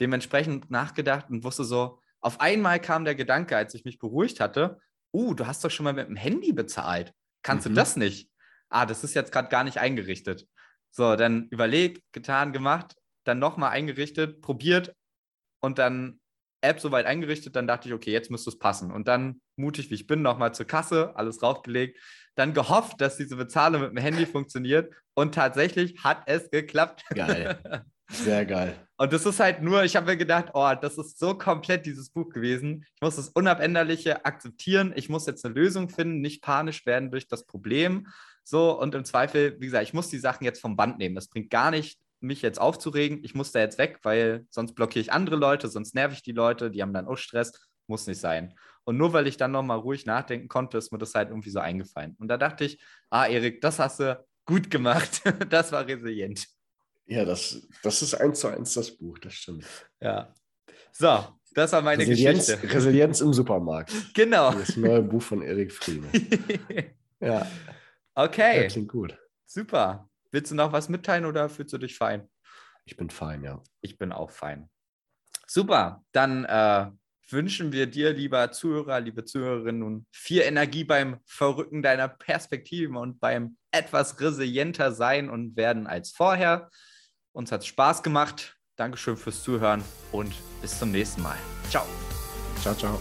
Speaker 2: Dementsprechend nachgedacht und wusste so, auf einmal kam der Gedanke, als ich mich beruhigt hatte, uh, du hast doch schon mal mit dem Handy bezahlt. Kannst mhm. du das nicht? Ah, das ist jetzt gerade gar nicht eingerichtet. So, dann überlegt, getan, gemacht, dann nochmal eingerichtet, probiert und dann App soweit eingerichtet, dann dachte ich, okay, jetzt müsste es passen. Und dann, mutig wie ich bin, nochmal zur Kasse, alles raufgelegt, dann gehofft, dass diese Bezahlung mit dem Handy funktioniert und tatsächlich hat es geklappt.
Speaker 1: Geil. Sehr geil.
Speaker 2: Und das ist halt nur, ich habe mir gedacht, oh, das ist so komplett dieses Buch gewesen. Ich muss das Unabänderliche akzeptieren. Ich muss jetzt eine Lösung finden, nicht panisch werden durch das Problem. So, und im Zweifel, wie gesagt, ich muss die Sachen jetzt vom Band nehmen. Das bringt gar nicht, mich jetzt aufzuregen. Ich muss da jetzt weg, weil sonst blockiere ich andere Leute, sonst nerv ich die Leute, die haben dann auch Stress. Muss nicht sein. Und nur weil ich dann nochmal ruhig nachdenken konnte, ist mir das halt irgendwie so eingefallen. Und da dachte ich, ah, Erik, das hast du gut gemacht. das war resilient.
Speaker 1: Ja, das, das ist eins zu eins das Buch, das stimmt.
Speaker 2: Ja. So, das war meine
Speaker 1: Resilienz,
Speaker 2: Geschichte.
Speaker 1: Resilienz im Supermarkt.
Speaker 2: Genau.
Speaker 1: Das neue Buch von Erik Frieme. ja.
Speaker 2: Okay.
Speaker 1: Ja, klingt gut.
Speaker 2: Super. Willst du noch was mitteilen oder fühlst du dich fein?
Speaker 1: Ich bin fein, ja.
Speaker 2: Ich bin auch fein. Super. Dann äh, wünschen wir dir, lieber Zuhörer, liebe Zuhörerinnen, nun viel Energie beim Verrücken deiner Perspektiven und beim etwas resilienter sein und werden als vorher. Uns hat es Spaß gemacht. Dankeschön fürs Zuhören und bis zum nächsten Mal. Ciao.
Speaker 1: Ciao, ciao.